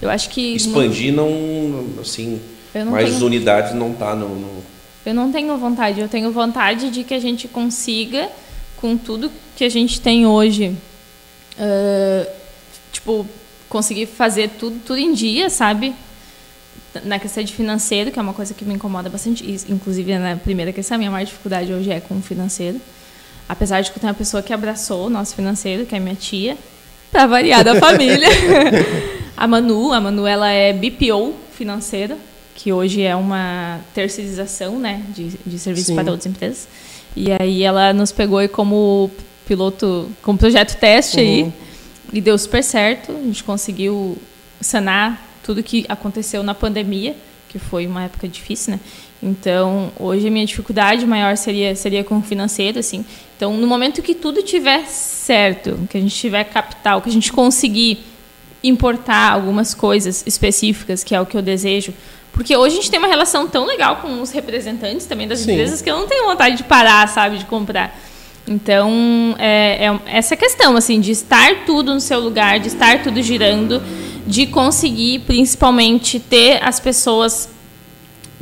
Eu acho que. Expandir não, assim, não mais tenho- unidades não tá no, no- Eu não tenho vontade. Eu tenho vontade de que a gente consiga, com tudo que a gente tem hoje, ah, tipo, conseguir fazer tudo, tudo em dia, sabe? Na questão de financeiro, que é uma coisa que me incomoda bastante. e, Inclusive, na primeira questão, a minha maior dificuldade hoje é com o financeiro. Apesar de que eu tenho uma pessoa que abraçou o nosso financeiro, que é minha tia, para variar da *laughs* família. *laughs* a Manu, a Manu, ela é BPO financeira, que hoje é uma terceirização, né, de, de serviços Sim. para outras empresas. E aí ela nos pegou aí como piloto, como projeto teste aí, Uhum. e deu super certo. A gente conseguiu sanar tudo que aconteceu na pandemia, que foi uma época difícil, né? Então, hoje a minha dificuldade maior seria seria com o financeiro, assim. Então, no momento que tudo tiver certo, que a gente tiver capital, que a gente conseguir importar algumas coisas específicas, que é o que eu desejo, porque hoje a gente tem uma relação tão legal com os representantes também das Sim. empresas que eu não tenho vontade de parar, sabe, de comprar. Então, é, é essa questão, assim, de estar tudo no seu lugar, de estar tudo girando, de conseguir, principalmente, ter as pessoas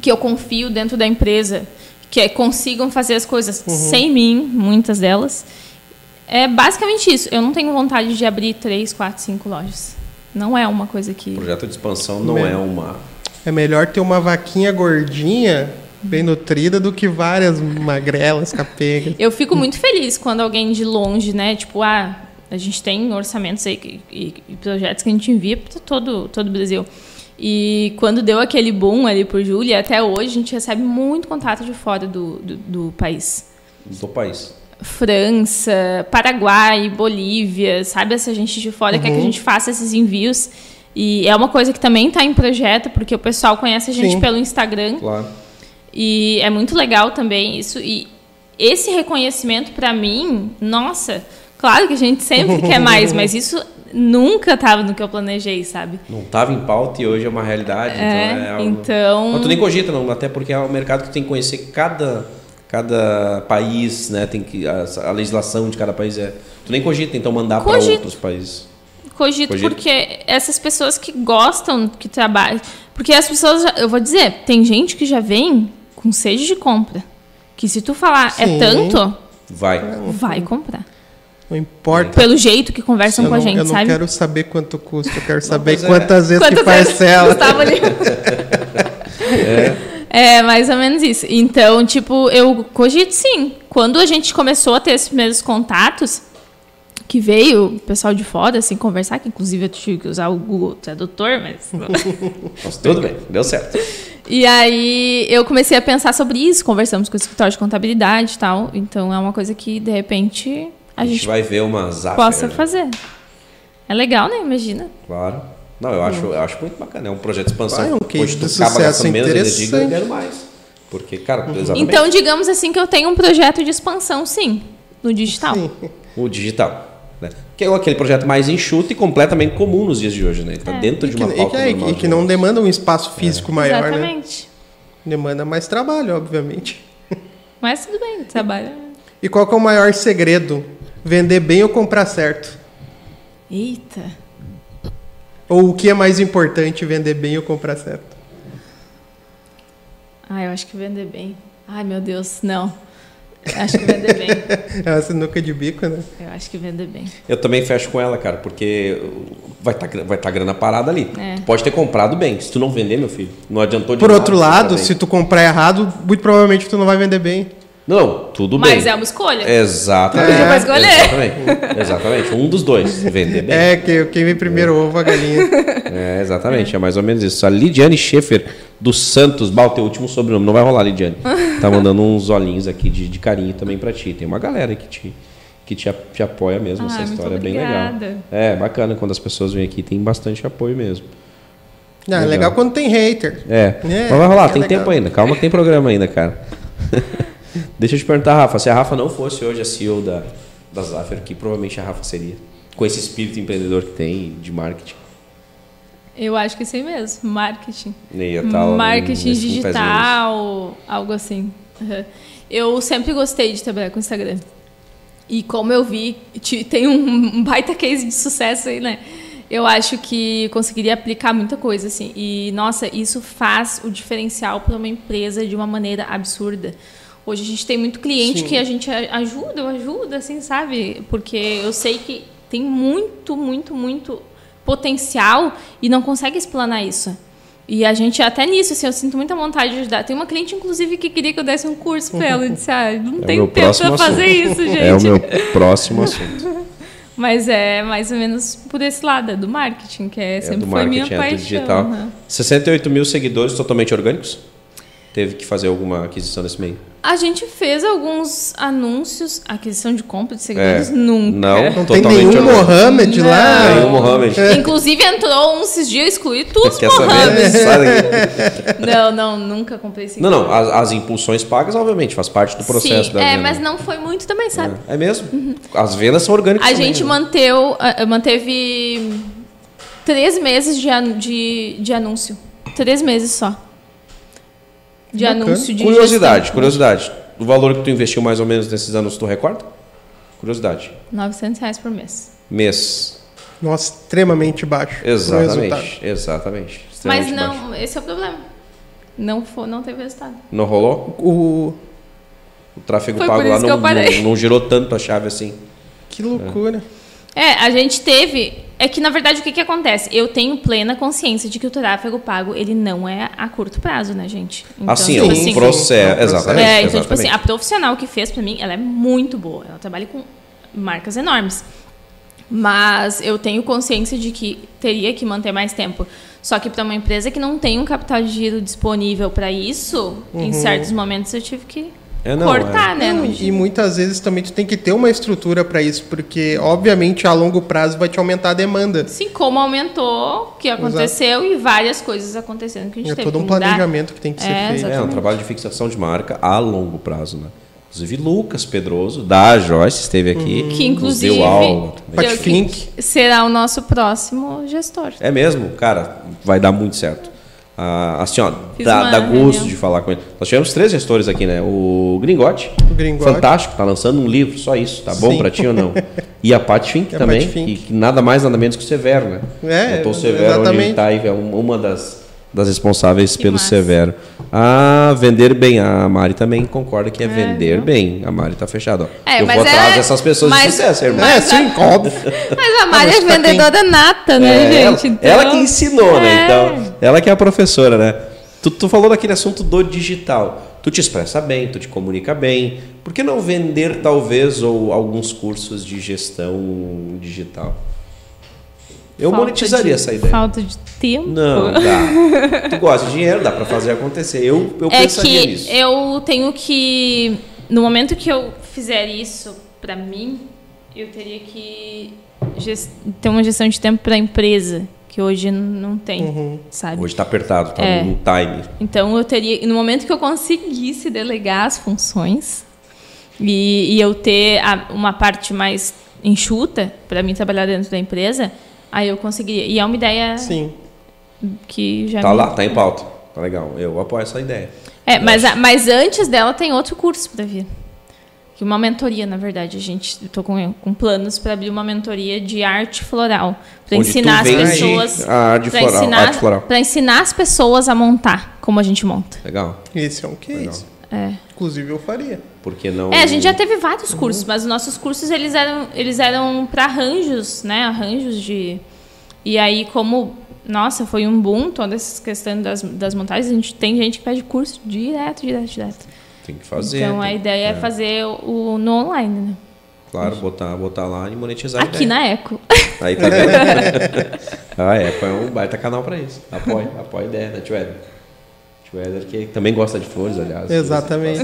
que eu confio dentro da empresa, que é- consigam fazer as coisas sem mim, muitas delas. É basicamente isso. Eu não tenho vontade de abrir três, quatro, cinco lojas. Não é uma coisa que. O projeto de expansão não Meu. é uma. É melhor ter uma vaquinha gordinha, bem nutrida, do que várias magrelas, capengas. Eu fico muito feliz quando alguém de longe, né? Tipo, ah, a gente tem orçamentos aí e, e projetos que a gente envia para todo, todo o Brasil. E quando deu aquele boom ali por Júlia, até hoje a gente recebe muito contato de fora do, do, do país. do país. França, Paraguai, Bolívia, sabe? Essa gente de fora quer que a gente faça esses envios. E é uma coisa que também está em projeto, porque o pessoal conhece a gente Sim. pelo Instagram. Claro. E é muito legal também isso. E esse reconhecimento para mim, nossa, claro que a gente sempre quer mais, mas *laughs* isso nunca estava no que eu planejei, sabe? Não estava em pauta e hoje é uma realidade. É, então, é algo... então- Mas tu nem cogita, não, até porque é um mercado que tu tem que conhecer cada, cada país, né? Tem que, a, a legislação de cada país é. Tu nem cogita, então, mandar para outros países. Cogito, Cogito. porque essas pessoas que gostam, que trabalham. Porque as pessoas, já- eu vou dizer, tem gente que já vem com sede de compra. Que se tu falar Sim. é tanto, Vai. vai comprar. Não importa. Pelo jeito que conversam eu com a não, gente, eu não sabe? quero saber quanto custa, eu quero saber mas é- quantas vezes que Quantas vezes parcela. Ali? É, mais ou menos isso. Então, tipo, eu cogito sim. Quando a gente começou a ter esses primeiros contatos, que veio o pessoal de fora, assim, conversar, que inclusive eu tive que usar o Google Tradutor, mas... *laughs* Mas tudo bem, deu certo. e aí eu comecei a pensar sobre isso, conversamos com o escritório de contabilidade e tal. Então, é uma coisa que, de repente, a, A gente gente vai ver uma Zaffer. possa né? fazer. É legal, né? Imagina. Claro. Não, eu acho, eu acho muito bacana. É um projeto de expansão. Vai, um Hoje case tu de acaba sucesso gastando menos energia e ganhando mais. Porque, cara, exatamente. Então, digamos assim que eu tenho um projeto de expansão, sim, no digital. Sim. O digital. Né? Que é aquele projeto mais enxuto e completamente comum nos dias de hoje, né? Ele tá É. dentro E de que, uma e pauta que, é- normal e de que não demanda um espaço físico maior, né? Exatamente. Demanda mais trabalho, obviamente. Mas tudo bem, trabalha. E qual que é o maior segredo? Vender bem ou comprar certo? Eita. Ou o que é mais importante, vender bem ou comprar certo? Ah, eu acho que vender bem. Ai, meu Deus, não. Acho que vender bem. *laughs* É uma sinuca de bico, né? Eu acho que vender bem. Eu também fecho com ela, cara, porque vai estar vai tá grana parada ali. É. Tu pode ter comprado bem. Se tu não vender, meu filho, não adiantou de Por nada outro lado, se tu comprar errado, muito provavelmente tu não vai vender bem. Não, tudo bem. Mas é uma escolha. Exatamente. É. Pra escolher. Exatamente. Exatamente. Um dos dois. Vender bem. É, que, quem vem primeiro o ovo, a galinha. *laughs* É, exatamente, é. mais ou menos isso. A Lidiane Schaefer dos Santos, bah, o teu último sobrenome, não vai rolar, Lidiane. *laughs* Tá mandando uns olhinhos aqui de, de carinho também pra ti. Tem uma galera que te, que te, te apoia mesmo. Ah, Essa muito história é bem legal. É, bacana quando as pessoas vêm aqui, tem bastante apoio mesmo. Ah, é Legal. legal quando tem hater. É, É, mas vai rolar, é tem legal. tempo ainda. Calma que tem programa ainda, cara. *laughs* Deixa eu te perguntar, Rafa, se a Rafa não fosse hoje a CEO da, da Zaffer, que provavelmente a Rafa seria? Com esse espírito empreendedor que tem de marketing. Eu acho que sim mesmo. Marketing. Marketing digital, algo assim. Uhum. Eu sempre gostei de trabalhar com Instagram. E como eu vi, tem um, um baita case de sucesso aí, né? Eu acho que conseguiria aplicar muita coisa, assim. E, nossa, isso faz o diferencial para uma empresa de uma maneira absurda. Hoje a gente tem muito cliente Sim. que a gente ajuda, eu ajudo, assim, sabe? Porque eu sei que tem muito, muito, muito potencial e não consegue explanar isso. E a gente, até nisso, assim, eu sinto muita vontade de ajudar. Tem uma cliente, inclusive, que queria que eu desse um curso para ela. Eu disse, ah, não É tenho tempo para fazer isso, gente. *laughs* É o meu próximo assunto. *laughs* Mas é mais ou menos por esse lado, é do marketing, que é, É sempre foi minha é do paixão. digital. aham. 68 mil seguidores totalmente orgânicos? Teve que fazer alguma aquisição nesse meio? A gente fez alguns anúncios, aquisição de compra de seguidores, É. nunca. Não. Não tem nenhum. Mohamed lá. Nenhum Mohamed. *laughs* Inclusive entrou um esses dias, excluí todos os? Mohamed. *laughs* *laughs* Não, não, nunca comprei Não, seguidor. não. As, as impulsões pagas, obviamente, faz parte do processo Sim, da é, venda. mas não foi muito também, sabe? É mesmo? As vendas são orgânicas A também, gente né? manteu, manteve três meses de, de, de anúncio. Três meses só. De Bacana. anúncio de Curiosidade, gestão. curiosidade. O valor que tu investiu mais ou menos nesses anos, tu recorda? Curiosidade. 900 reais por mês. Mês. Nossa, extremamente baixo. Exatamente. Exatamente. Mas não, baixo. esse é o problema. Não, foi, não teve resultado. Não rolou? O... O tráfego Foi pago lá não, não, não girou tanto a chave assim. Que loucura. É, a gente teve. É que na verdade o que, que acontece? Eu tenho plena consciência de que o tráfego pago ele não é a curto prazo, né, gente? Então, assim, tipo é um assim, processo. é. Exatamente. É, então, tipo assim, exatamente. a profissional que fez pra mim, ela é muito boa. Ela trabalha com marcas enormes. Mas eu tenho consciência de que teria que manter mais tempo. Só que para uma empresa que não tem um capital de giro disponível para isso, em certos momentos eu tive que É, não, cortar, né? Não, e muitas vezes também tu tem que ter uma estrutura para isso, porque obviamente a longo prazo vai te aumentar a demanda. Assim como aumentou, o que aconteceu e várias coisas acontecendo que a gente É teve todo um que planejamento que tem que ser É, feito. exatamente. É um trabalho de fixação de marca a longo prazo, né? Inclusive Lucas Pedroso, da Joyce, esteve aqui. Que nos inclusive deu aula. será o nosso próximo gestor. É mesmo? Cara, vai dar muito certo. Ah, assim, ó, dá, dá gosto reunião. de falar com ele. Nós tivemos três gestores aqui, né? O Gringote, O Gringote. fantástico, tá lançando um livro, só isso. Tá bom pra ti ou não? E a Pat Fink *laughs* E a também, Pat Fink. Que, que nada mais, nada menos que o Severo, né? É, Botou o Severo onde ele exatamente. tá aí, é um- uma das, das responsáveis Que pelo massa. Severo. Ah, vender bem. A Mari também concorda que é, vender bem. A Mari tá fechada. ó. É, Eu vou atrás é- dessas pessoas mas- de sucesso, irmão. É, sim, óbvio. *laughs* Mas a Mari mas é pra quem- vendedora nata, né, É, gente? ela, Então- ela que ensinou, né? É. Então, ela que é a professora, né? Tu, tu falou daquele assunto do digital. Tu te expressa bem, tu te comunica bem. Por que não vender, talvez, ou alguns cursos de gestão digital? Eu Falta monetizaria de- essa ideia. Falta de tempo. Não, *laughs* dá. tu gosta de dinheiro, dá pra fazer acontecer. Eu, eu é pensaria que nisso. eu tenho que. No momento que eu fizer isso pra mim, eu teria que ter uma gestão de tempo pra empresa, que hoje não tem, sabe? Hoje tá apertado, tá É. no time. Então eu teria. No momento que eu conseguisse delegar as funções e, e eu ter a- uma parte mais enxuta para mim trabalhar dentro da empresa, aí eu conseguiria. E é uma ideia Sim. que já Tá me- lá, tá em pauta. Tá legal. Eu apoio essa ideia. É, mas, a- mas antes dela tem outro curso para vir. Que uma mentoria, na verdade. A gente eu tô com, com planos para abrir uma mentoria de arte floral. Para ensinar as pessoas. a arte pra floral, ensinar, arte floral. pra ensinar as pessoas a montar como a gente monta. Legal. Esse é um case. É. Inclusive eu faria. Porque não. É, a gente já teve vários cursos, mas os nossos cursos eles eram, eles eram para arranjos, né? Arranjos de. E aí, como, nossa, foi um boom toda essa questão das, das montagens, a gente tem gente que pede curso direto, direto, direto. Tem que fazer. então a ideia é, fazer o, o- no online, né? Claro, botar, botar lá e monetizar. a Aqui na Eco. Aí tá vendo? *laughs* ah, é, é um baita canal pra isso. Apoia, apoia a ideia, né, Tio? Tio Éder que também gosta de flores, aliás. Exatamente.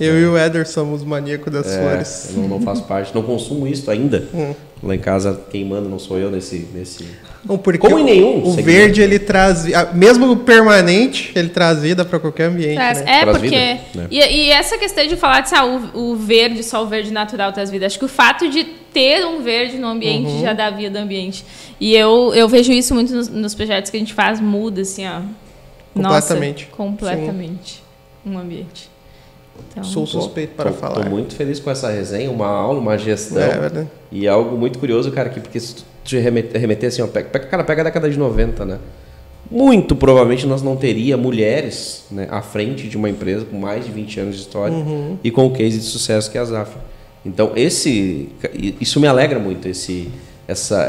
Eu e o Éder somos maníacos das É, flores. eu não, não faço parte, não consumo isso ainda. Hum. Lá em casa, quem manda não sou eu nesse. nesse... Não, porque Como em nenhum o verde ele traz, mesmo permanente, ele traz vida para qualquer ambiente. Traz- né? É, Traz porque. vida, né? E, e essa questão de falar de ah, o, o verde, só o verde natural traz vida. Acho que o fato de ter um verde no ambiente Uhum. já dá vida ao ambiente. E eu, eu vejo isso muito nos, nos projetos que a gente faz, muda, assim, ó. Completamente. Nossa, completamente. Um ambiente. Então, Sou suspeito para tô, falar. Tô muito feliz com essa resenha, uma aula, uma gestão. É verdade. E algo muito curioso, cara, que porque se tu te remeter, remeter assim, ó, pega, pega- cara, pega a década de 90, né? Muito provavelmente nós não teria mulheres né, à frente de uma empresa com mais de 20 anos de história Uhum. e com o case de sucesso que é a Zafra. Então, esse isso me alegra muito, esse essa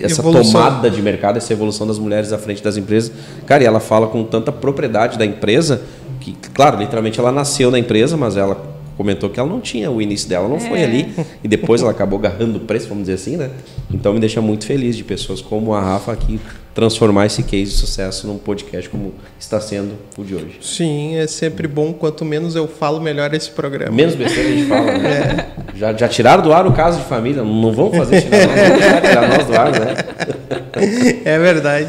essa Evolução. tomada de mercado, essa evolução das mulheres à frente das empresas. Cara, e ela fala com tanta propriedade da empresa que, claro, literalmente ela nasceu na empresa, mas ela comentou que ela não tinha o início dela, não foi É. ali e depois ela acabou agarrando o preço, vamos dizer assim, né? Então me deixa muito feliz de pessoas como a Rafa aqui transformar esse case de sucesso num podcast como está sendo o de hoje. Sim, é sempre bom. Quanto menos eu falo, melhor esse programa. Menos besteira a gente fala, né? É. Já, já tiraram do ar o caso de família, não vamos fazer tirar nós, *laughs* vamos deixar tirar nós do ar, né? É verdade.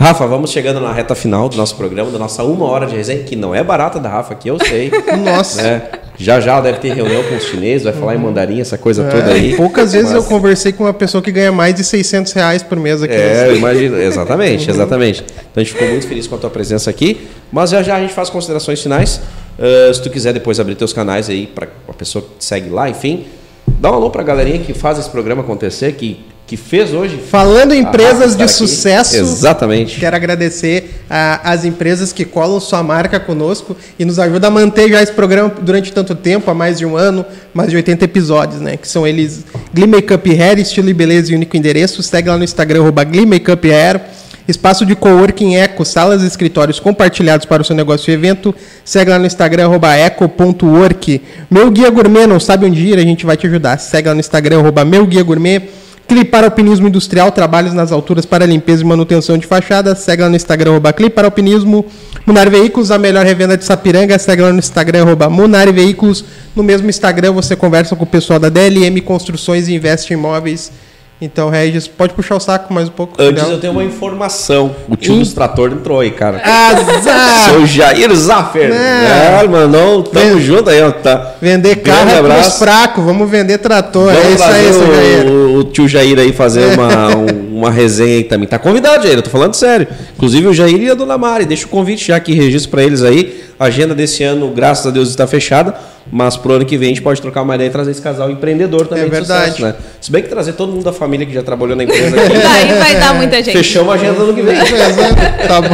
Rafa, vamos chegando na reta final do nosso programa, da nossa uma hora de resenha, que não é barata da Rafa, que eu sei. *laughs* Nossa. né? Já já deve ter reunião com os chineses, vai falar em mandarim, essa coisa toda aí. É, *laughs* poucas vezes Mas- eu conversei com uma pessoa que ganha mais de 600 reais por mês aqui. É, eu imagino, exatamente, exatamente. Então a gente ficou muito feliz com a tua presença aqui, mas já já a gente faz considerações finais. Ah, se tu quiser depois abrir teus canais aí para a pessoa que te segue lá, enfim, dá um alô pra galerinha que faz esse programa acontecer, que, que fez hoje. Falando em empresas de aqui. sucesso, Exatamente. quero agradecer as empresas que colam sua marca conosco e nos ajudam a manter já esse programa durante tanto tempo, há mais de um ano, mais de 80 episódios, né? Que são eles Glee Makeup Hair, estilo e beleza e único endereço. Segue lá no Instagram, arroba Glee Makeup Hair. Espaço de coworking Eco, salas e escritórios compartilhados para o seu negócio e evento. Segue lá no Instagram, arroba eco.work. Meu Guia Gourmet, não sabe onde ir? A gente vai te ajudar. Segue lá no Instagram, arroba Meu Guia Gourmet. Clipar Alpinismo Industrial, trabalhos nas alturas para limpeza e manutenção de fachada. Segue lá no Instagram, arroba Clipar Alpinismo. Munar Veículos, a melhor revenda de Sapiranga. Segue lá no Instagram, arroba Munar Veículos. No mesmo Instagram, você conversa com o pessoal da DLM Construções e investe em imóveis. Então, Regis, pode puxar o saco mais um pouco. Antes Não? eu tenho uma informação. O tio Hum? dos trator entrou aí, cara. Azar! Seu Jair Zaffer. É. É, mandou. Tamo junto aí, ó. Tá. Vender carro é pros fracos, vamos vender trator. Vamos é isso aí, seu Jair. o, o tio Jair aí fazer uma, um- uma resenha aí também. Tá convidado, Jair, eu tô falando sério. Inclusive o Jair e a Dona Mari. Deixa o convite já aqui, registro pra eles aí. A agenda desse ano, graças a Deus, está fechada. Mas pro ano que vem a gente pode trocar uma ideia e trazer esse casal empreendedor também É de verdade. sucesso, né? Se bem que trazer todo mundo da família que já trabalhou na empresa *laughs* aqui, Aí vai dar muita gente. fechamos a agenda ano que vem. Beleza, tá bom.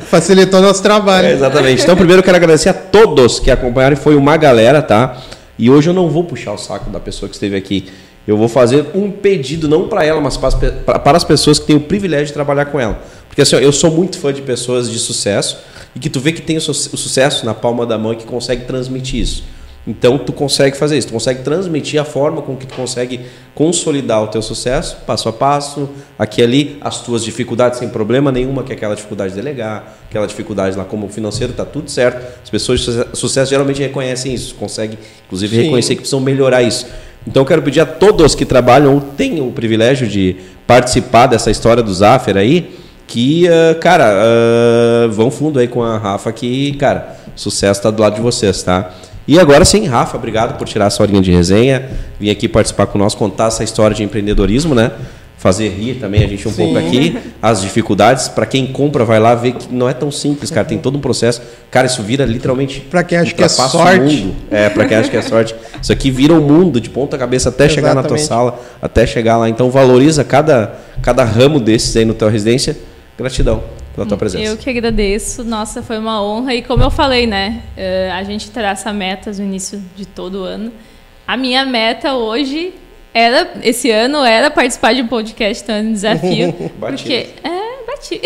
*laughs* Facilitou nosso trabalho. É, exatamente. Então, primeiro eu quero agradecer a todos que acompanharam. Foi uma galera, tá? E hoje eu não vou puxar o saco da pessoa que esteve aqui. Eu vou fazer um pedido, não para ela, mas para as pessoas que têm o privilégio de trabalhar com ela. Porque assim, ó, eu sou muito fã de pessoas de sucesso e que tu vê que tem o, su- o sucesso na palma da mão e que consegue transmitir isso. Então, tu consegue fazer isso, tu consegue transmitir a forma com que tu consegue consolidar o teu sucesso, passo a passo, aqui e ali, as tuas dificuldades sem problema nenhuma, que é aquela dificuldade de delegar, aquela dificuldade lá como financeiro, tá tudo certo. As pessoas de suce- sucesso geralmente reconhecem isso, conseguem, inclusive, Sim. reconhecer que precisam melhorar isso. Então, eu quero pedir a todos que trabalham ou tenham o privilégio de participar dessa história do Zaffer aí, que, ah, cara, ah, vão fundo aí com a Rafa, que, cara, sucesso está do lado de vocês, tá? E agora sim, Rafa, obrigado por tirar essa horinha de resenha, vir aqui participar com nós, contar essa história de empreendedorismo, né? Fazer rir também a gente um pouco aqui, *laughs* as dificuldades. Para quem compra, vai lá ver que não é tão simples, cara. Tem todo um processo. Cara, isso vira literalmente. Pra quem acha que é o sorte. mundo. É, para quem acha que é sorte. Isso aqui vira um mundo de ponta cabeça até chegar na tua Exatamente. sala, até chegar lá. Então valoriza cada, cada ramo desses aí no tua residência. Gratidão pela tua presença. Eu que agradeço. Nossa, foi uma honra. E como eu falei, né? eh, A gente traça metas no início de todo ano. A minha meta hoje era, esse ano, era participar de um podcast então é um desafio. *laughs* Porque, é, bati.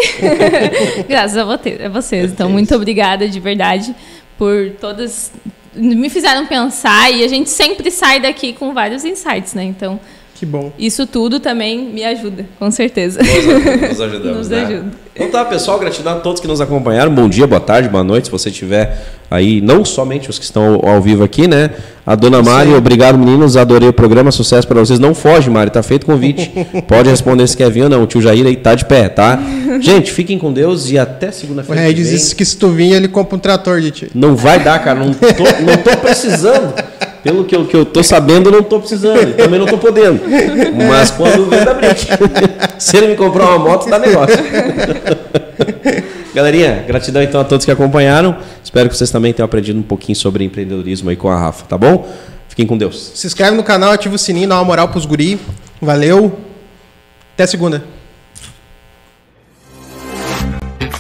*laughs* Graças a vote- a vocês. Então, muito obrigada de verdade por todas. Me fizeram pensar e a gente sempre sai daqui com vários insights, né? Então, Que bom. isso tudo também me ajuda, com certeza. Nós, *laughs* nos ajudamos. Nos né? ajuda. Então tá, pessoal, gratidão a todos que nos acompanharam. Bom dia, boa tarde, boa noite. Se você tiver aí, não somente os que estão ao, vivo aqui, né? A dona Mari, obrigado, meninos. Adorei o programa, sucesso para vocês. Não foge, Mari, tá feito o convite. *laughs* Pode responder se quer vir ou não. O tio Jair aí tá de pé, tá? Gente, fiquem com Deus e até segunda-feira. vem. disse que se tu vir, ele compra um trator de ti. Não vai dar, cara. Não tô, não tô precisando. *laughs* Pelo que eu, que eu tô sabendo, eu não tô precisando. E também não tô podendo. Mas quando vem, dá briga. Se ele me comprar uma moto, dá negócio. Galerinha, gratidão então a todos que acompanharam. Espero que vocês também tenham aprendido um pouquinho sobre empreendedorismo aí com a Rafa, tá bom? Fiquem com Deus. Se inscreve no canal, ativa o sininho, dá uma moral pros guri. Valeu. Até segunda.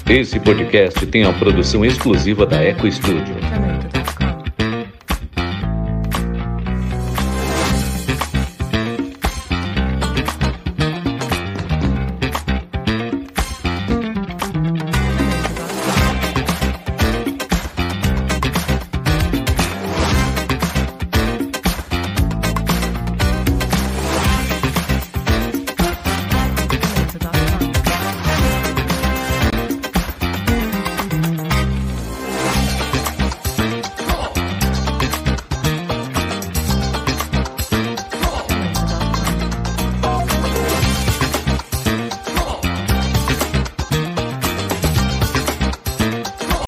Esse podcast tem a produção exclusiva da Eco Studio.